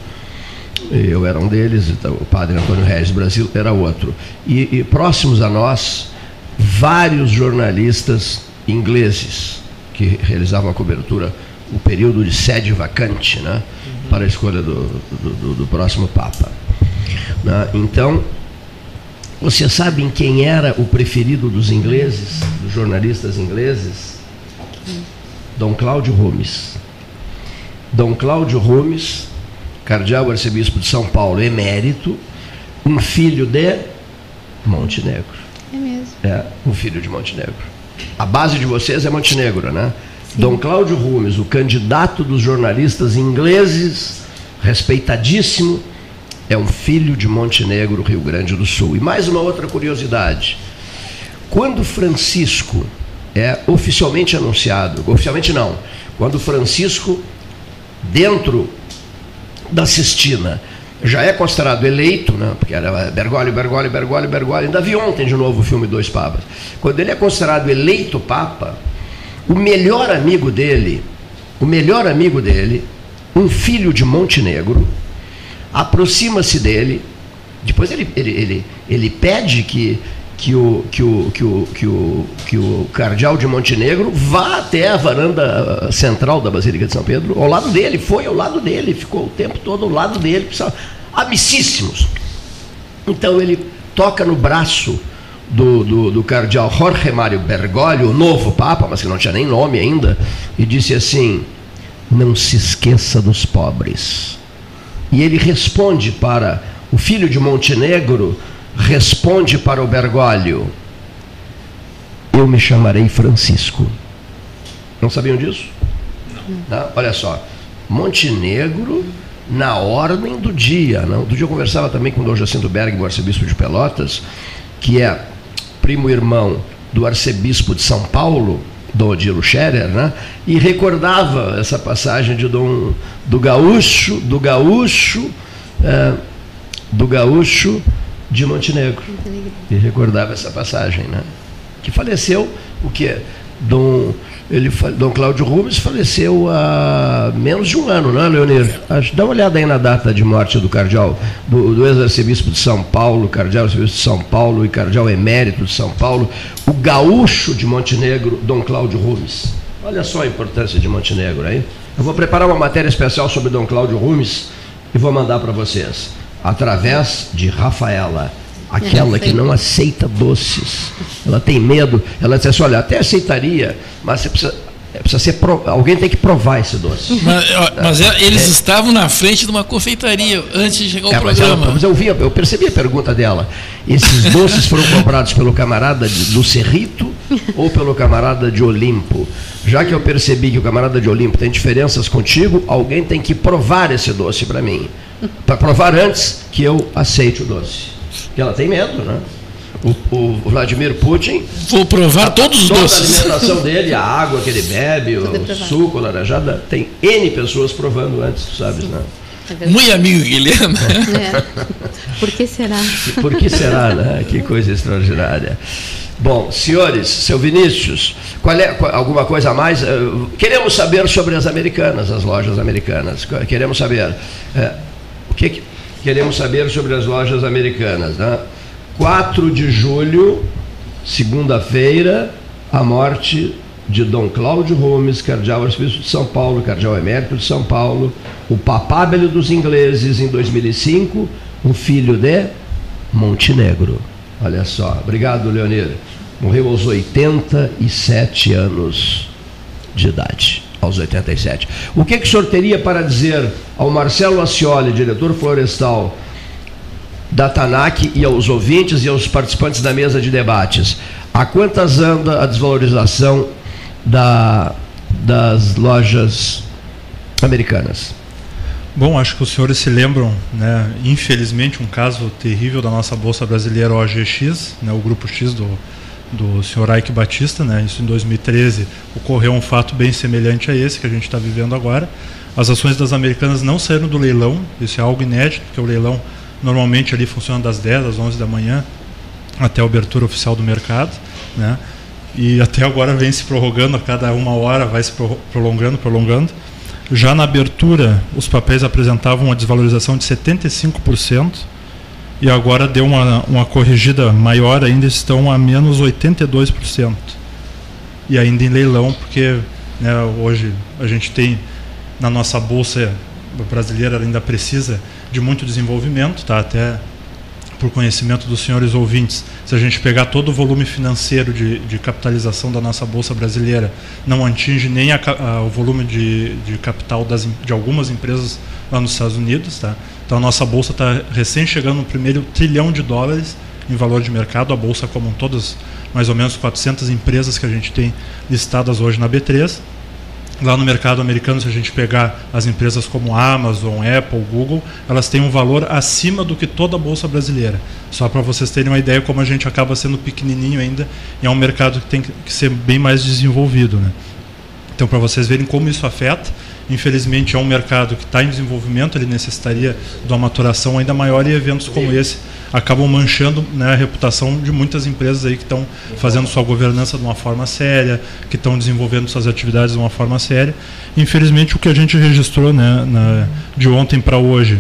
eu era um deles, então, o padre Antônio Reis Brasil era outro. E, e próximos a nós, vários jornalistas ingleses que realizavam a cobertura, o período de sede vacante, né, para a escolha do, do, do, do próximo Papa. Né? Então, você sabem quem era o preferido dos ingleses, dos jornalistas ingleses? Dom Cláudio Holmes. Dom Cláudio Holmes, cardeal arcebispo de São Paulo, emérito, um filho de Montenegro. É mesmo. É, um filho de Montenegro. A base de vocês é Montenegro, né? Sim. Dom Cláudio Holmes, o candidato dos jornalistas ingleses, respeitadíssimo, é um filho de Montenegro, Rio Grande do Sul. E mais uma outra curiosidade. Quando Francisco é oficialmente anunciado, oficialmente não, quando Francisco, dentro da Sistina, já é considerado eleito, né? porque era Bergoglio, Bergoglio, Bergoglio, Bergoglio, ainda vi ontem de novo o filme Dois Papas. Quando ele é considerado eleito Papa, o melhor amigo dele, o melhor amigo dele, um filho de Montenegro, aproxima-se dele, depois ele, ele, ele, ele pede que, que, o, que, o, que, o, que, o, que o cardeal de Montenegro vá até a varanda central da Basílica de São Pedro, ao lado dele, foi ao lado dele, ficou o tempo todo ao lado dele, amicíssimos. Então ele toca no braço do, do, do cardeal Jorge Mário Bergoglio, o novo Papa, mas que não tinha nem nome ainda, e disse assim: Não se esqueça dos pobres. E ele responde para o filho de Montenegro, responde para o Bergoglio: Eu me chamarei Francisco. Não sabiam disso? Né? Olha só, Montenegro na ordem do dia. Né? Do dia eu conversava também com o Dom Jacinto Berg, o arcebispo de Pelotas, que é primo irmão do arcebispo de São Paulo, Dom Odilo Scherer, né? e recordava essa passagem de Dom, do gaúcho, do gaúcho, é, do gaúcho de Montenegro. E recordava essa passagem, né? Que faleceu, o que? Dom ele, Dom Cláudio Rubens faleceu há menos de um ano, não é, Leonir? Dá uma olhada aí na data de morte do cardeal, do, do ex-arcebispo de São Paulo, cardeal arcebispo de São Paulo e cardeal emérito de São Paulo, o gaúcho de Montenegro, Dom Cláudio Rubens. Olha só a importância de Montenegro aí. Eu vou preparar uma matéria especial sobre Dom Cláudio Rubens e vou mandar para vocês, através de Rafaela aquela que não aceita doces. Ela tem medo, ela diz assim, olha, até aceitaria, mas você precisa, é, precisa ser alguém tem que provar esse doce. Mas, mas é, eles é. estavam na frente de uma confeitaria antes de chegar ao é, programa. Mas, ela, mas eu, vi, eu percebi a pergunta dela. Esses doces foram comprados pelo camarada de, do Cerrito ou pelo camarada de Olimpo? Já que eu percebi que o camarada de Olimpo tem diferenças contigo, alguém tem que provar esse doce para mim. Para provar antes que eu aceite o doce. Porque ela tem medo, né? O, o, Vladimir Putin. Vou provar todos os doces. a alimentação dele, a água que ele bebe, o suco, a laranjada, tem N pessoas provando antes, tu sabes, né? É Muito amigo, Guilherme. É. Por que será? Por que será, né? Que coisa extraordinária. Bom, senhores, seu Vinícius, qual é alguma coisa a mais? Eh, queremos saber sobre as americanas, as lojas americanas. Queremos saber. É, o que, queremos saber sobre as lojas americanas. Né? 4 de julho, segunda-feira, a morte de Dom Cláudio Gomes, cardeal arcebispo de São Paulo, cardeal emérito de São Paulo, o papábelo dos ingleses em 2005, o filho de Montenegro. Olha só. Obrigado, Leonir. Morreu aos 87 anos de idade aos 87. O que, que o senhor teria para dizer ao Marcelo Ascioli, diretor florestal da TANAC, e aos ouvintes e aos participantes da mesa de debates? A quantas anda a desvalorização da, das lojas americanas? Bom, acho que os senhores se lembram, né, infelizmente, um caso terrível da nossa Bolsa Brasileira OGX, né, o Grupo X do, do senhor Ike Batista, né? Isso em 2013 ocorreu um fato bem semelhante a esse que a gente está vivendo agora. As ações das americanas não saíram do leilão, isso é algo inédito, porque o leilão normalmente ali funciona das 10 às 11 da manhã até a abertura oficial do mercado, né? E até agora vem se prorrogando, a cada uma hora vai se prolongando, prolongando. Já na abertura, os papéis apresentavam uma desvalorização de 75%, e agora deu uma, uma corrigida maior, ainda estão a menos 82%. E ainda em leilão, porque né, hoje a gente tem na nossa bolsa brasileira ainda precisa de muito desenvolvimento, tá? até por conhecimento dos senhores ouvintes, se a gente pegar todo o volume financeiro de, de capitalização da nossa bolsa brasileira, não atinge nem a, a, o volume de, de capital das, de algumas empresas lá nos Estados Unidos, tá? Então a nossa bolsa está recém chegando no primeiro trilhão de dólares em valor de mercado, a bolsa como todas mais ou menos 400 empresas que a gente tem listadas hoje na B3. Lá no mercado americano, se a gente pegar as empresas como Amazon, Apple, Google, elas têm um valor acima do que toda a bolsa brasileira. Só para vocês terem uma ideia como a gente acaba sendo pequenininho ainda e é um mercado que tem que ser bem mais desenvolvido, né? Então, para vocês verem como isso afeta, Infelizmente, é um mercado que está em desenvolvimento, ele necessitaria de uma maturação ainda maior e eventos como esse acabam manchando né, a reputação de muitas empresas aí que estão fazendo sua governança de uma forma séria, que estão desenvolvendo suas atividades de uma forma séria. Infelizmente, o que a gente registrou né, na, de ontem para hoje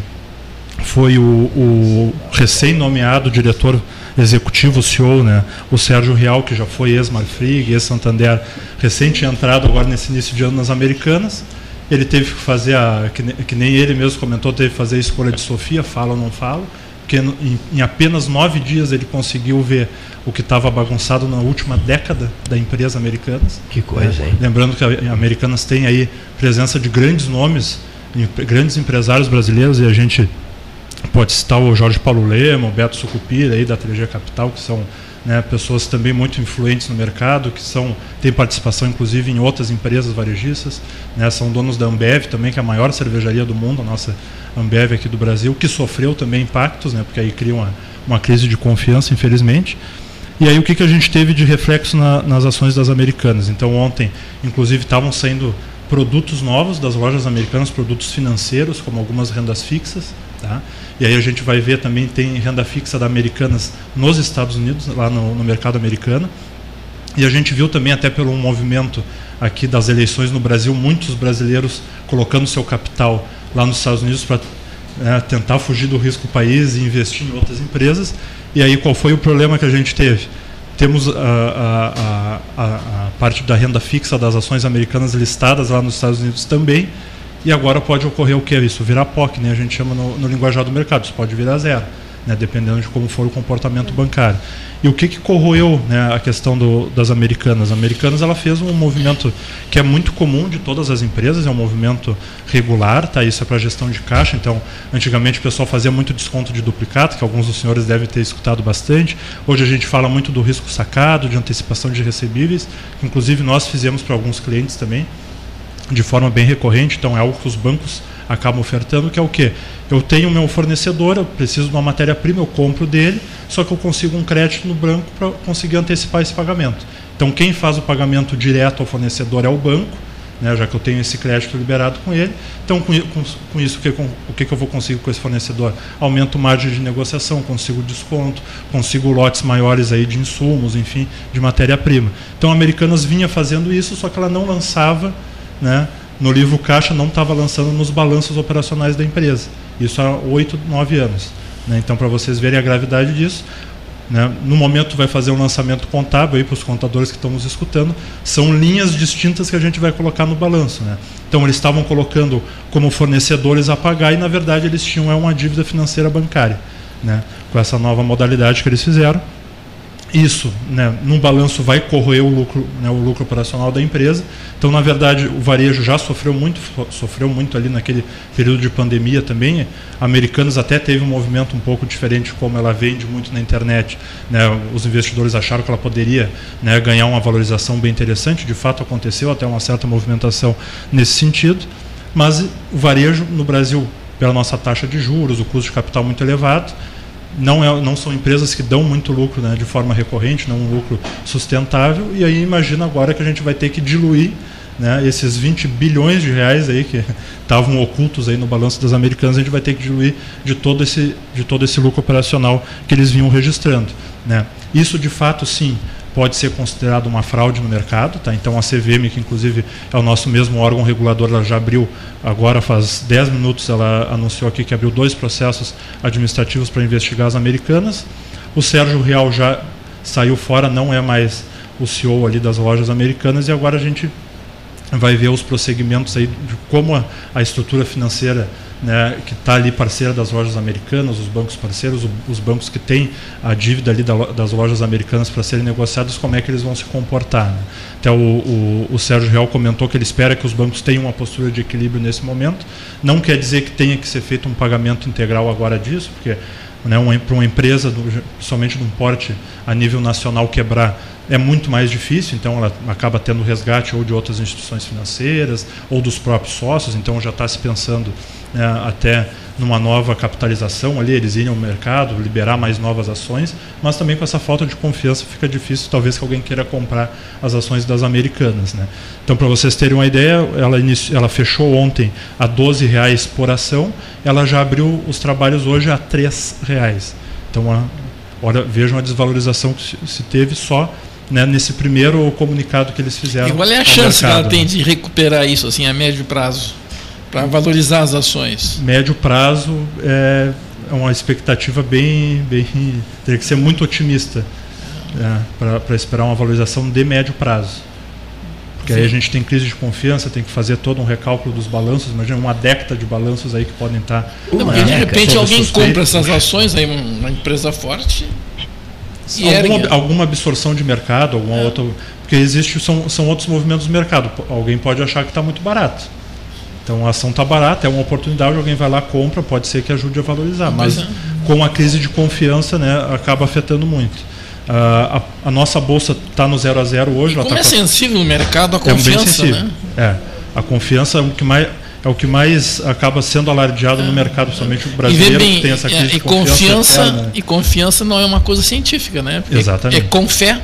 foi o, o recém-nomeado diretor executivo, CEO, né, o Sérgio Real, que já foi ex-Marfrig, ex-Santander, recente entrado agora nesse início de ano nas Americanas, ele teve que fazer a que, que, nem ele mesmo comentou, teve que fazer a escolha de Sofia, fala ou não fala, porque em, em apenas nove dias ele conseguiu ver o que estava bagunçado na última década da empresa Americanas. Que coisa, hein? Lembrando que a Americanas tem aí presença de grandes nomes, grandes empresários brasileiros e a gente pode citar o Jorge Paulo Lema, o Beto Sucupira aí da 3G Capital, que são né, pessoas também muito influentes no mercado, que são têm participação inclusive em outras empresas varejistas, né, são donos da Ambev também, que é a maior cervejaria do mundo, a nossa Ambev aqui do Brasil, que sofreu também impactos, né, porque aí cria uma, uma crise de confiança, infelizmente. E aí o que, que a gente teve de reflexo na, nas ações das americanas? Então ontem, inclusive, estavam saindo produtos novos das lojas americanas, produtos financeiros, como algumas rendas fixas. Tá? E aí a gente vai ver também, tem renda fixa da Americanas nos Estados Unidos, lá no, no mercado americano. E a gente viu também, até pelo movimento aqui das eleições no Brasil, muitos brasileiros colocando seu capital lá nos Estados Unidos para né, tentar fugir do risco do país e investir em outras empresas. E aí qual foi o problema que a gente teve? Temos a, a, a, a parte da renda fixa das ações americanas listadas lá nos Estados Unidos também, e agora pode ocorrer o que é isso? Virar POC, né? a gente chama no, no linguajar do mercado, isso pode virar zero, né? dependendo de como for o comportamento bancário. E o que, que corroeu né, a questão do, das americanas? As americanas ela fez um movimento que é muito comum de todas as empresas, é um movimento regular, tá? isso é para gestão de caixa. Então, antigamente o pessoal fazia muito desconto de duplicado, que alguns dos senhores devem ter escutado bastante. Hoje a gente fala muito do risco sacado, de antecipação de recebíveis, que inclusive nós fizemos para alguns clientes também de forma bem recorrente, então é algo que os bancos acabam ofertando, que é o quê? Eu tenho meu fornecedor, eu preciso de uma matéria-prima, eu compro dele, só que eu consigo um crédito no banco para conseguir antecipar esse pagamento. Então quem faz o pagamento direto ao fornecedor é o banco, né, já que eu tenho esse crédito liberado com ele. Então, com, com, isso, o, que, com, o que eu vou conseguir com esse fornecedor? Aumento margem de negociação, consigo desconto, consigo lotes maiores aí de insumos, enfim, de matéria-prima. Então, a Americanas vinha fazendo isso, só que ela não lançava né, no livro caixa não estava lançando nos balanços operacionais da empresa. Isso há oito, nove anos. Né? Então, para vocês verem a gravidade disso, né, no momento vai fazer um lançamento contábil para os contadores que estão nos escutando, são linhas distintas que a gente vai colocar no balanço. Né? Então, eles estavam colocando como fornecedores a pagar e, na verdade, eles tinham é uma dívida financeira bancária. Né? Com essa nova modalidade que eles fizeram isso, né, num balanço vai corroer o lucro, né, o lucro operacional da empresa. Então, na verdade, o varejo já sofreu muito, sofreu muito ali naquele período de pandemia também. Americanas até teve um movimento um pouco diferente, como ela vende muito na internet. Né, os investidores acharam que ela poderia né, ganhar uma valorização bem interessante. De fato, aconteceu até uma certa movimentação nesse sentido. Mas o varejo no Brasil, pela nossa taxa de juros, o custo de capital muito elevado, não, é, não são empresas que dão muito lucro né, de forma recorrente, não um lucro sustentável, e aí imagina agora que a gente vai ter que diluir né, esses 20 bilhões de reais aí que estavam ocultos aí no balanço das americanas, a gente vai ter que diluir de todo esse, de todo esse lucro operacional que eles vinham registrando. Né. Isso, de fato, sim, pode ser considerado uma fraude no mercado. Tá? Então a CVM, que inclusive é o nosso mesmo órgão regulador, ela já abriu, agora faz 10 minutos, ela anunciou aqui que abriu dois processos administrativos para investigar as americanas. O Sérgio Real já saiu fora, não é mais o CEO ali das lojas americanas e agora a gente vai ver os prosseguimentos aí de como a, a estrutura financeira né, que está ali parceira das lojas americanas, os bancos parceiros, os bancos que têm a dívida ali das lojas americanas para serem negociados, como é que eles vão se comportar. Né? Até o, o, o, Sérgio Real comentou que ele espera que os bancos tenham uma postura de equilíbrio nesse momento. Não quer dizer que tenha que ser feito um pagamento integral agora disso, porque né, para uma empresa, principalmente de um porte a nível nacional, quebrar é muito mais difícil, então ela acaba tendo resgate ou de outras instituições financeiras ou dos próprios sócios, então já está se pensando né, até numa nova capitalização ali, eles irem ao mercado, liberar mais novas ações, mas também com essa falta de confiança fica difícil, talvez que alguém queira comprar as ações das americanas. Né? Então, para vocês terem uma ideia, ela, inicio, ela fechou ontem a R$ 12,00 por ação, ela já abriu os trabalhos hoje a R$ 3,00. Então, a, olha, vejam a desvalorização que se teve só né, nesse primeiro comunicado que eles fizeram. E qual é a chance mercado, que ela tem né? de recuperar isso assim a médio prazo? Para valorizar as ações? Médio prazo é, é uma expectativa bem, bem teria que ser muito otimista é, para esperar uma valorização de médio prazo. Porque Sim. aí a gente tem crise de confiança, tem que fazer todo um recálculo dos balanços, imagina uma década de balanços aí que podem estar. Não, porque de repente alguém compra essas ações aí, uma empresa forte. Alguma, alguma, absorção de mercado, alguma é. outra. Porque existe, são, são outros movimentos do mercado. Alguém pode achar que está muito barato então a ação está barata, é uma oportunidade, alguém vai lá, compra, pode ser que ajude a valorizar, mas é. com a crise de confiança né, acaba afetando muito. a, a, nossa bolsa está no zero a zero hoje. como tá é sensível o mercado, a confiança, é bem sensível. Né? É, a confiança é o que mais é o que mais acaba sendo alardeado no mercado, principalmente o brasileiro bem, que tem essa crise é, e confiança. Confiança, e confiança não é uma coisa científica, né? Porque Exatamente. É com fé.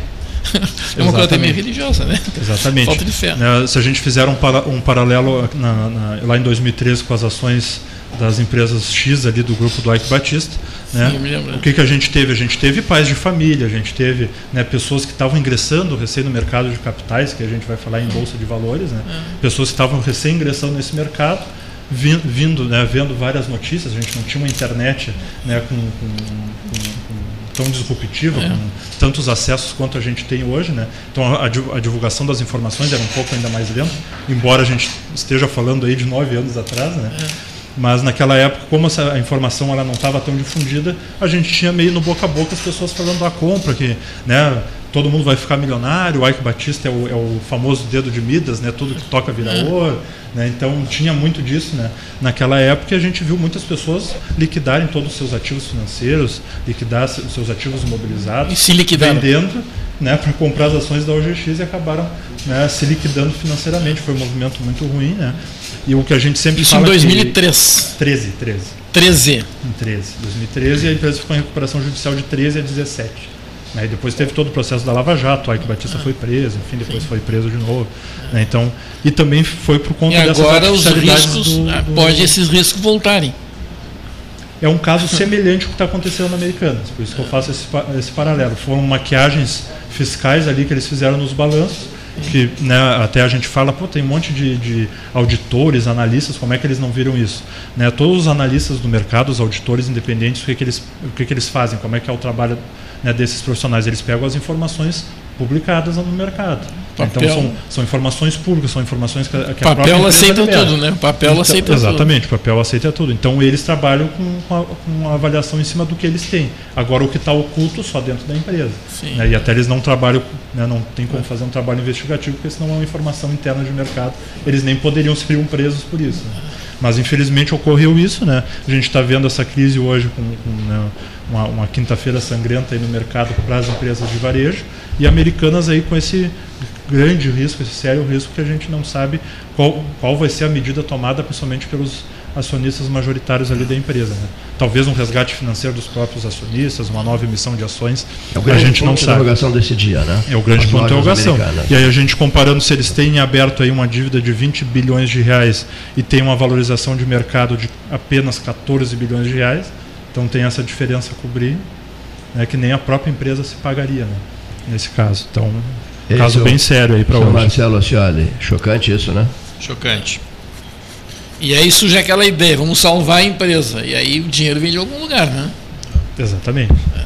É uma coisa meio religiosa, né? Exatamente. Falta de fé. Né, se a gente fizer um, para, um paralelo na, na, lá em 2013 com as ações das empresas X ali do grupo do Ike Batista, né? Sim, o que, que a gente teve? A gente teve pais de família, a gente teve né, pessoas que estavam ingressando recém no mercado de capitais, que a gente vai falar em bolsa de valores, né? É. pessoas que estavam recém ingressando nesse mercado, vindo, né, vendo várias notícias, a gente não tinha uma internet né, com, com, com tão disruptiva, é. com tantos acessos quanto a gente tem hoje. Né? Então a, a, divulgação das informações era um pouco ainda mais lenta, embora a gente esteja falando aí de nove anos atrás. Né? É. Mas naquela época, como essa informação ela não estava tão difundida, a gente tinha meio no boca a boca as pessoas falando da compra, que né, todo mundo vai ficar milionário, o Ike Batista é o, é o famoso dedo de Midas, né, tudo que toca vira é. ouro. Né, então tinha muito disso. Né. Naquela época a gente viu muitas pessoas liquidarem todos os seus ativos financeiros, liquidar os seus ativos imobilizados, e se liquidaram. vendendo né, para comprar as ações da OGX e acabaram né, se liquidando financeiramente. Foi um movimento muito ruim. Né. E o que a gente sempre Isso fala em 2003. 13, 13. 13. Em 13. 2013 a empresa ficou em recuperação judicial de 13 a 17. Né? Depois teve todo o processo da Lava Jato, o Ike Batista foi preso, enfim, depois Sim. foi preso de novo. Né? Então, e também foi por conta e agora os riscos, do, do... pode esses riscos voltarem. É um caso semelhante ao que está acontecendo na Americanas, por isso que eu faço esse, esse paralelo. Foram maquiagens fiscais ali que eles fizeram nos balanços, que né, até a gente fala, pô, tem um monte de, de, auditores, analistas, como é que eles não viram isso? Né, todos os analistas do mercado, os auditores independentes, o que, que, eles, o que, que eles fazem? Como é que é o trabalho né, desses profissionais? Eles pegam as informações publicadas no mercado. Então, papel. Então são, são informações públicas, são informações que, que a papel aceita libera. tudo, né? O papel então, aceita exatamente, tudo. o papel aceita tudo. Então eles trabalham com, com, a, com a avaliação em cima do que eles têm. Agora o que está oculto só dentro da empresa. Né? E até eles não trabalham, né? não tem como fazer um trabalho investigativo, porque senão é uma informação interna de mercado. Eles nem poderiam ser presos por isso. Né? Mas infelizmente ocorreu isso, né? A gente está vendo essa crise hoje com, com né, uma, uma quinta-feira sangrenta no mercado para as empresas de varejo e americanas aí com esse grande risco, esse sério risco que a gente não sabe qual, qual vai ser a medida tomada, principalmente pelos acionistas majoritários ali da empresa. Né? Talvez um resgate financeiro dos próprios acionistas, uma nova emissão de ações. É o grande a gente ponto não de sabe. interrogação desse dia, né? É o grande As ponto de interrogação. E aí a gente comparando se eles têm aberto aí uma dívida de 20 bilhões de reais e tem uma valorização de mercado de apenas 14 bilhões de reais, então tem essa diferença a cobrir, né, que nem a própria empresa se pagaria, né, nesse caso. Então esse Caso bem sério aí para hoje. Marcelo Ascioli, chocante isso, né? Chocante. E aí surge aquela ideia, vamos salvar a empresa. E aí o dinheiro vem de algum lugar, né? Exatamente. É.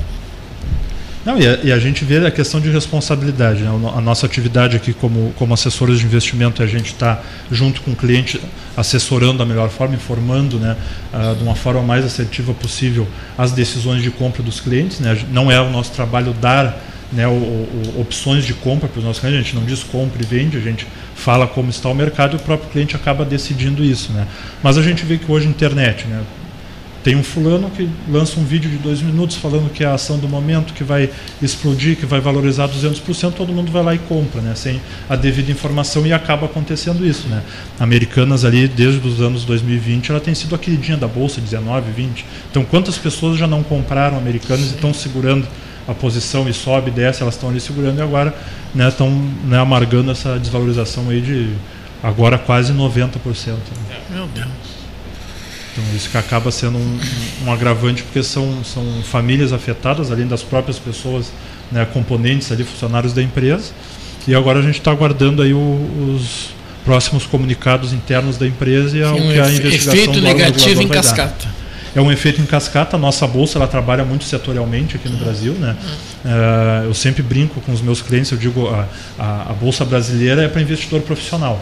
Não, e a, e a, gente vê a questão de responsabilidade. Né? A nossa atividade aqui como, como assessores de investimento, a gente está junto com o cliente, assessorando da melhor forma, informando né, uh, de uma forma mais assertiva possível as decisões de compra dos clientes. Né? Não é o nosso trabalho dar né, o, o, opções de compra para os nossos clientes. A gente não diz compra e vende, a gente fala como está o mercado e o próprio cliente acaba decidindo isso. Né? Mas a gente vê que hoje a internet, né, tem um fulano que lança um vídeo de dois minutos falando que é a ação do momento, que vai explodir, que vai valorizar 200%, todo mundo vai lá e compra, né? sem a devida informação e acaba acontecendo isso. Né? Americanas ali, desde os anos 2020, ela tem sido a queridinha da Bolsa, 19, 20. Então, quantas pessoas já não compraram Americanas e estão segurando a posição e sobe desce, elas estão ali segurando e agora estão né, né, amargando essa desvalorização aí de agora quase 90%. Né? Meu Deus. Então isso que acaba sendo um, um, agravante porque são, são famílias afetadas, além das próprias pessoas, né, componentes ali, funcionários da empresa. E agora a gente está aguardando aí o, os próximos comunicados internos da empresa e Sim, o que a investigação efeito negativo em cascata. Dar é um efeito em cascata. A nossa bolsa ela trabalha muito setorialmente aqui no Brasil, né? É, eu sempre brinco com os meus clientes, eu digo a, a, a bolsa brasileira é para investidor profissional,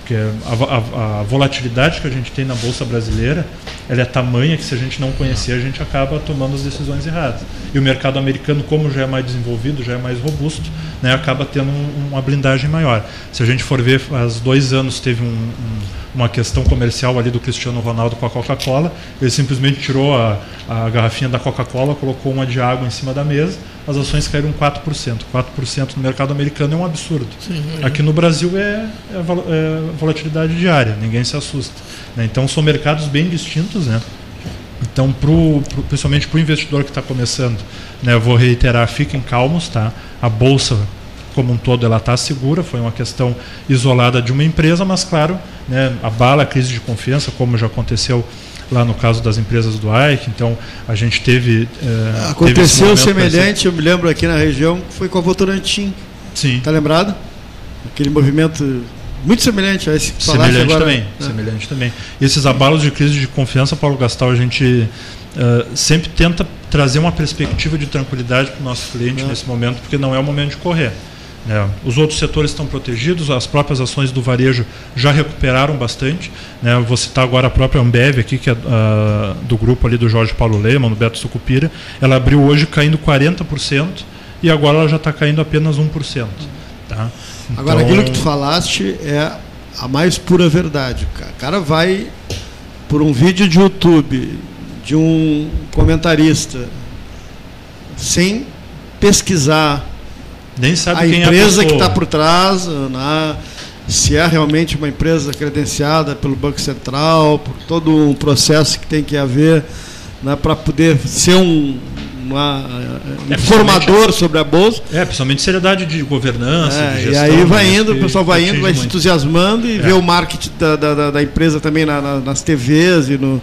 porque a, a, a, volatilidade que a gente tem na bolsa brasileira ela é tamanha que se a gente não conhecer, a gente acaba tomando as decisões erradas. E o mercado americano, como já é mais desenvolvido, já é mais robusto, né, acaba tendo um, uma blindagem maior. Se a gente for ver, há dois anos teve um, um, uma questão comercial ali do Cristiano Ronaldo com a Coca-Cola, ele simplesmente tirou a, a garrafinha da Coca-Cola, colocou uma de água em cima da mesa, as ações caíram 4%. 4% no mercado americano é um absurdo. Sim, Aqui no Brasil é, é, é, volatilidade diária, ninguém se assusta. Né? Então são mercados bem distintos. Né? Então, pro, pro, principalmente para o investidor que está começando, né, eu vou reiterar, fiquem calmos. Tá? A Bolsa como um todo ela está segura, foi uma questão isolada de uma empresa, mas claro, né, abala a crise de confiança, como já aconteceu lá no caso das empresas do AIC, então a gente teve. É, Aconteceu teve semelhante, eu me lembro aqui na região, foi com a Votorantim. Sim. Está lembrado? Aquele movimento muito semelhante a esse que semelhante agora, também, né? semelhante também. Esses abalos de crise de confiança, Paulo Gastal, a gente uh, sempre tenta trazer uma perspectiva de tranquilidade para o nosso cliente é. nesse momento, porque não é o momento de correr. É, os outros setores estão protegidos, as próprias ações do varejo já recuperaram bastante. Né? Vou citar agora a própria Ambev, aqui, que é uh, do grupo ali do Jorge Paulo Lehmann, do Beto Sucupira. Ela abriu hoje caindo 40% e agora ela já está caindo apenas 1%. Tá? Então... Agora, aquilo que tu falaste é a mais pura verdade. O cara vai por um vídeo de YouTube de um comentarista sem pesquisar nem sabe a quem empresa que está por trás, né, se é realmente uma empresa credenciada pelo Banco Central, por todo um processo que tem que haver né, para poder ser um, uma, um é, formador sobre a bolsa. É, principalmente seriedade de governança. É, de gestão, e aí vai né, indo, o pessoal vai indo, vai se entusiasmando e é. vê o marketing da, da, da empresa também na, na, nas TVs e no.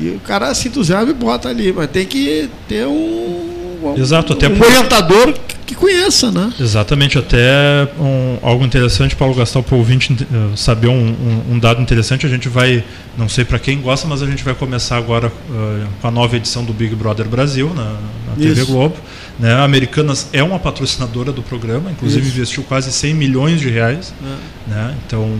E o cara se entusiasma e bota ali, mas tem que ter um, Exato, até um orientador que conheça, né? Exatamente, até um, algo interessante, Paulo Gastal, para o ouvinte uh, saber um, um, um, dado interessante, a gente vai, não sei para quem gosta, mas a gente vai começar agora uh, com a nova edição do Big Brother Brasil, na, na TV Globo. Né? A Americanas é uma patrocinadora do programa, inclusive Isso. investiu quase 100 milhões de reais, é. né? então,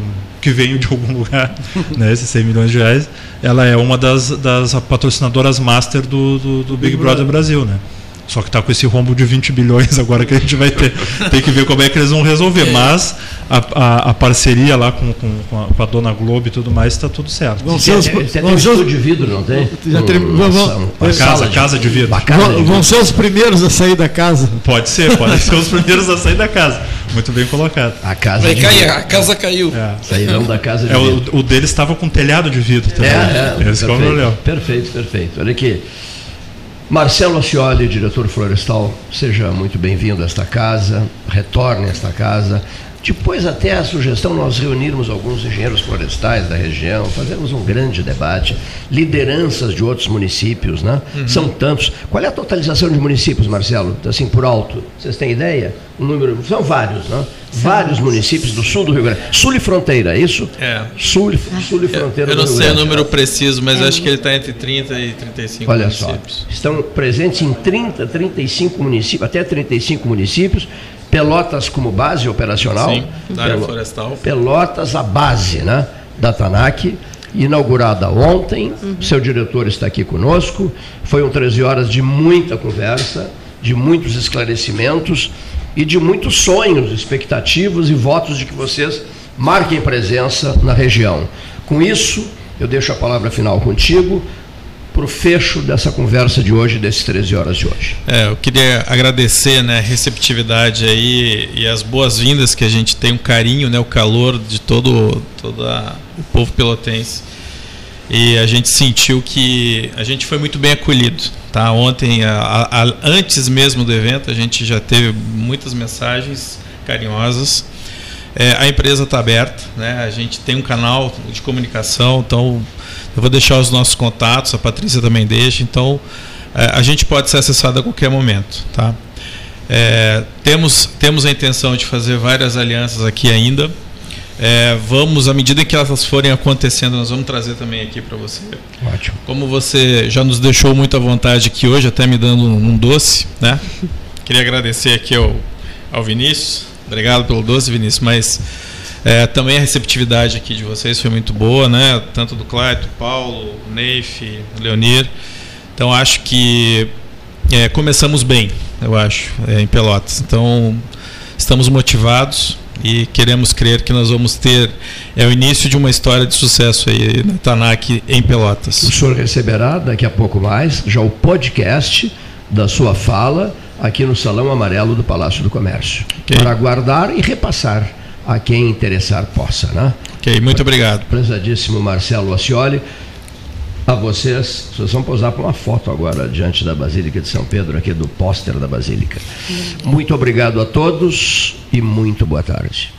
que veio de algum lugar, né? esses 100 milhões de reais. Ela é uma das, das patrocinadoras master do, do, do Big, Big Brother, Brother Brasil. Né? Só que está com esse rombo de 20 bilhões agora que a gente vai ter. Tem que ver como é que eles vão resolver. É. Mas a, a, a, parceria lá com, com, com, a, com, a, dona Globo e tudo mais está tudo certo. Vão ser os, tem, tem um estudo de vidro, não tem? Já tem vão, vão, a casa, casa de vidro. Casa vão, vão ser os primeiros a sair da casa. Pode ser, pode ser os primeiros a sair da casa. Muito bem colocado. A casa vai cair, a casa caiu. É. Saíram da casa de é, vidro. O, o dele estava com telhado de vidro também. É, é, Esse perfeito, é o problema. Perfeito, perfeito. Olha aqui. Marcelo Ascioli, diretor florestal, seja muito bem-vindo a esta casa, retorne a esta casa. Depois, até a sugestão, nós reunirmos alguns engenheiros florestais da região, fazermos um grande debate, lideranças de outros municípios, né? Uhum. São tantos. Qual é a totalização de municípios, Marcelo? Assim, por alto? Vocês têm ideia? O número, são vários, né? Vários municípios do sul do Rio Grande. Sul e fronteira, é isso? É. Sul, sul e fronteira eu, eu não sei o número preciso, mas é. acho que ele está entre 30 e 35 Olha municípios. Só, estão presentes em 30, 35 municípios, até 35 municípios. Pelotas como base operacional. Sim, da área florestal. Pelotas, a base né, da TANAC inaugurada ontem. Uhum. Seu diretor está aqui conosco. Foi um 13 horas de muita conversa, de muitos esclarecimentos e de muitos sonhos, expectativas e votos de que vocês marquem presença na região. Com isso, eu deixo a palavra final contigo para o fecho dessa conversa de hoje, desses 13 horas de hoje. É, eu queria agradecer né, a receptividade aí e as boas-vindas que a gente tem, o carinho, né, o calor de todo, todo a, o povo pelotense. E a gente sentiu que a gente foi muito bem acolhido. Tá? Ontem, a, a, antes mesmo do evento, a gente já teve muitas mensagens carinhosas. É, a empresa está aberta, né? a gente tem um canal de comunicação, então eu vou deixar os nossos contatos, a Patrícia também deixa, então é, a gente pode ser acessado a qualquer momento. Tá? É, temos, temos a intenção de fazer várias alianças aqui ainda. É, vamos, à medida que elas forem acontecendo, nós vamos trazer também aqui para você. Ótimo. Como você já nos deixou muita vontade aqui hoje, até me dando um, um doce, né? Queria agradecer aqui ao, ao Vinícius. Obrigado pelo doce, Vinícius. Mas É, também a receptividade aqui de vocês foi muito boa, né? Tanto do Claito, Paulo, Neif, Leonir. Então acho que é, começamos bem, eu acho, é, em Pelotas. Então estamos motivados e queremos crer que nós vamos ter é o início de uma história de sucesso aí na Tanac em Pelotas. O senhor receberá daqui a pouco mais já o podcast da sua fala aqui no Salão Amarelo do Palácio do Comércio. Okay. Para guardar e repassar a quem interessar possa, né? Ok, muito obrigado. Prezadíssimo Marcelo Acioli, a vocês, vocês vão posar para uma foto agora diante da Basílica de São Pedro, aqui do póster da Basílica. Muito obrigado a todos e muito boa tarde.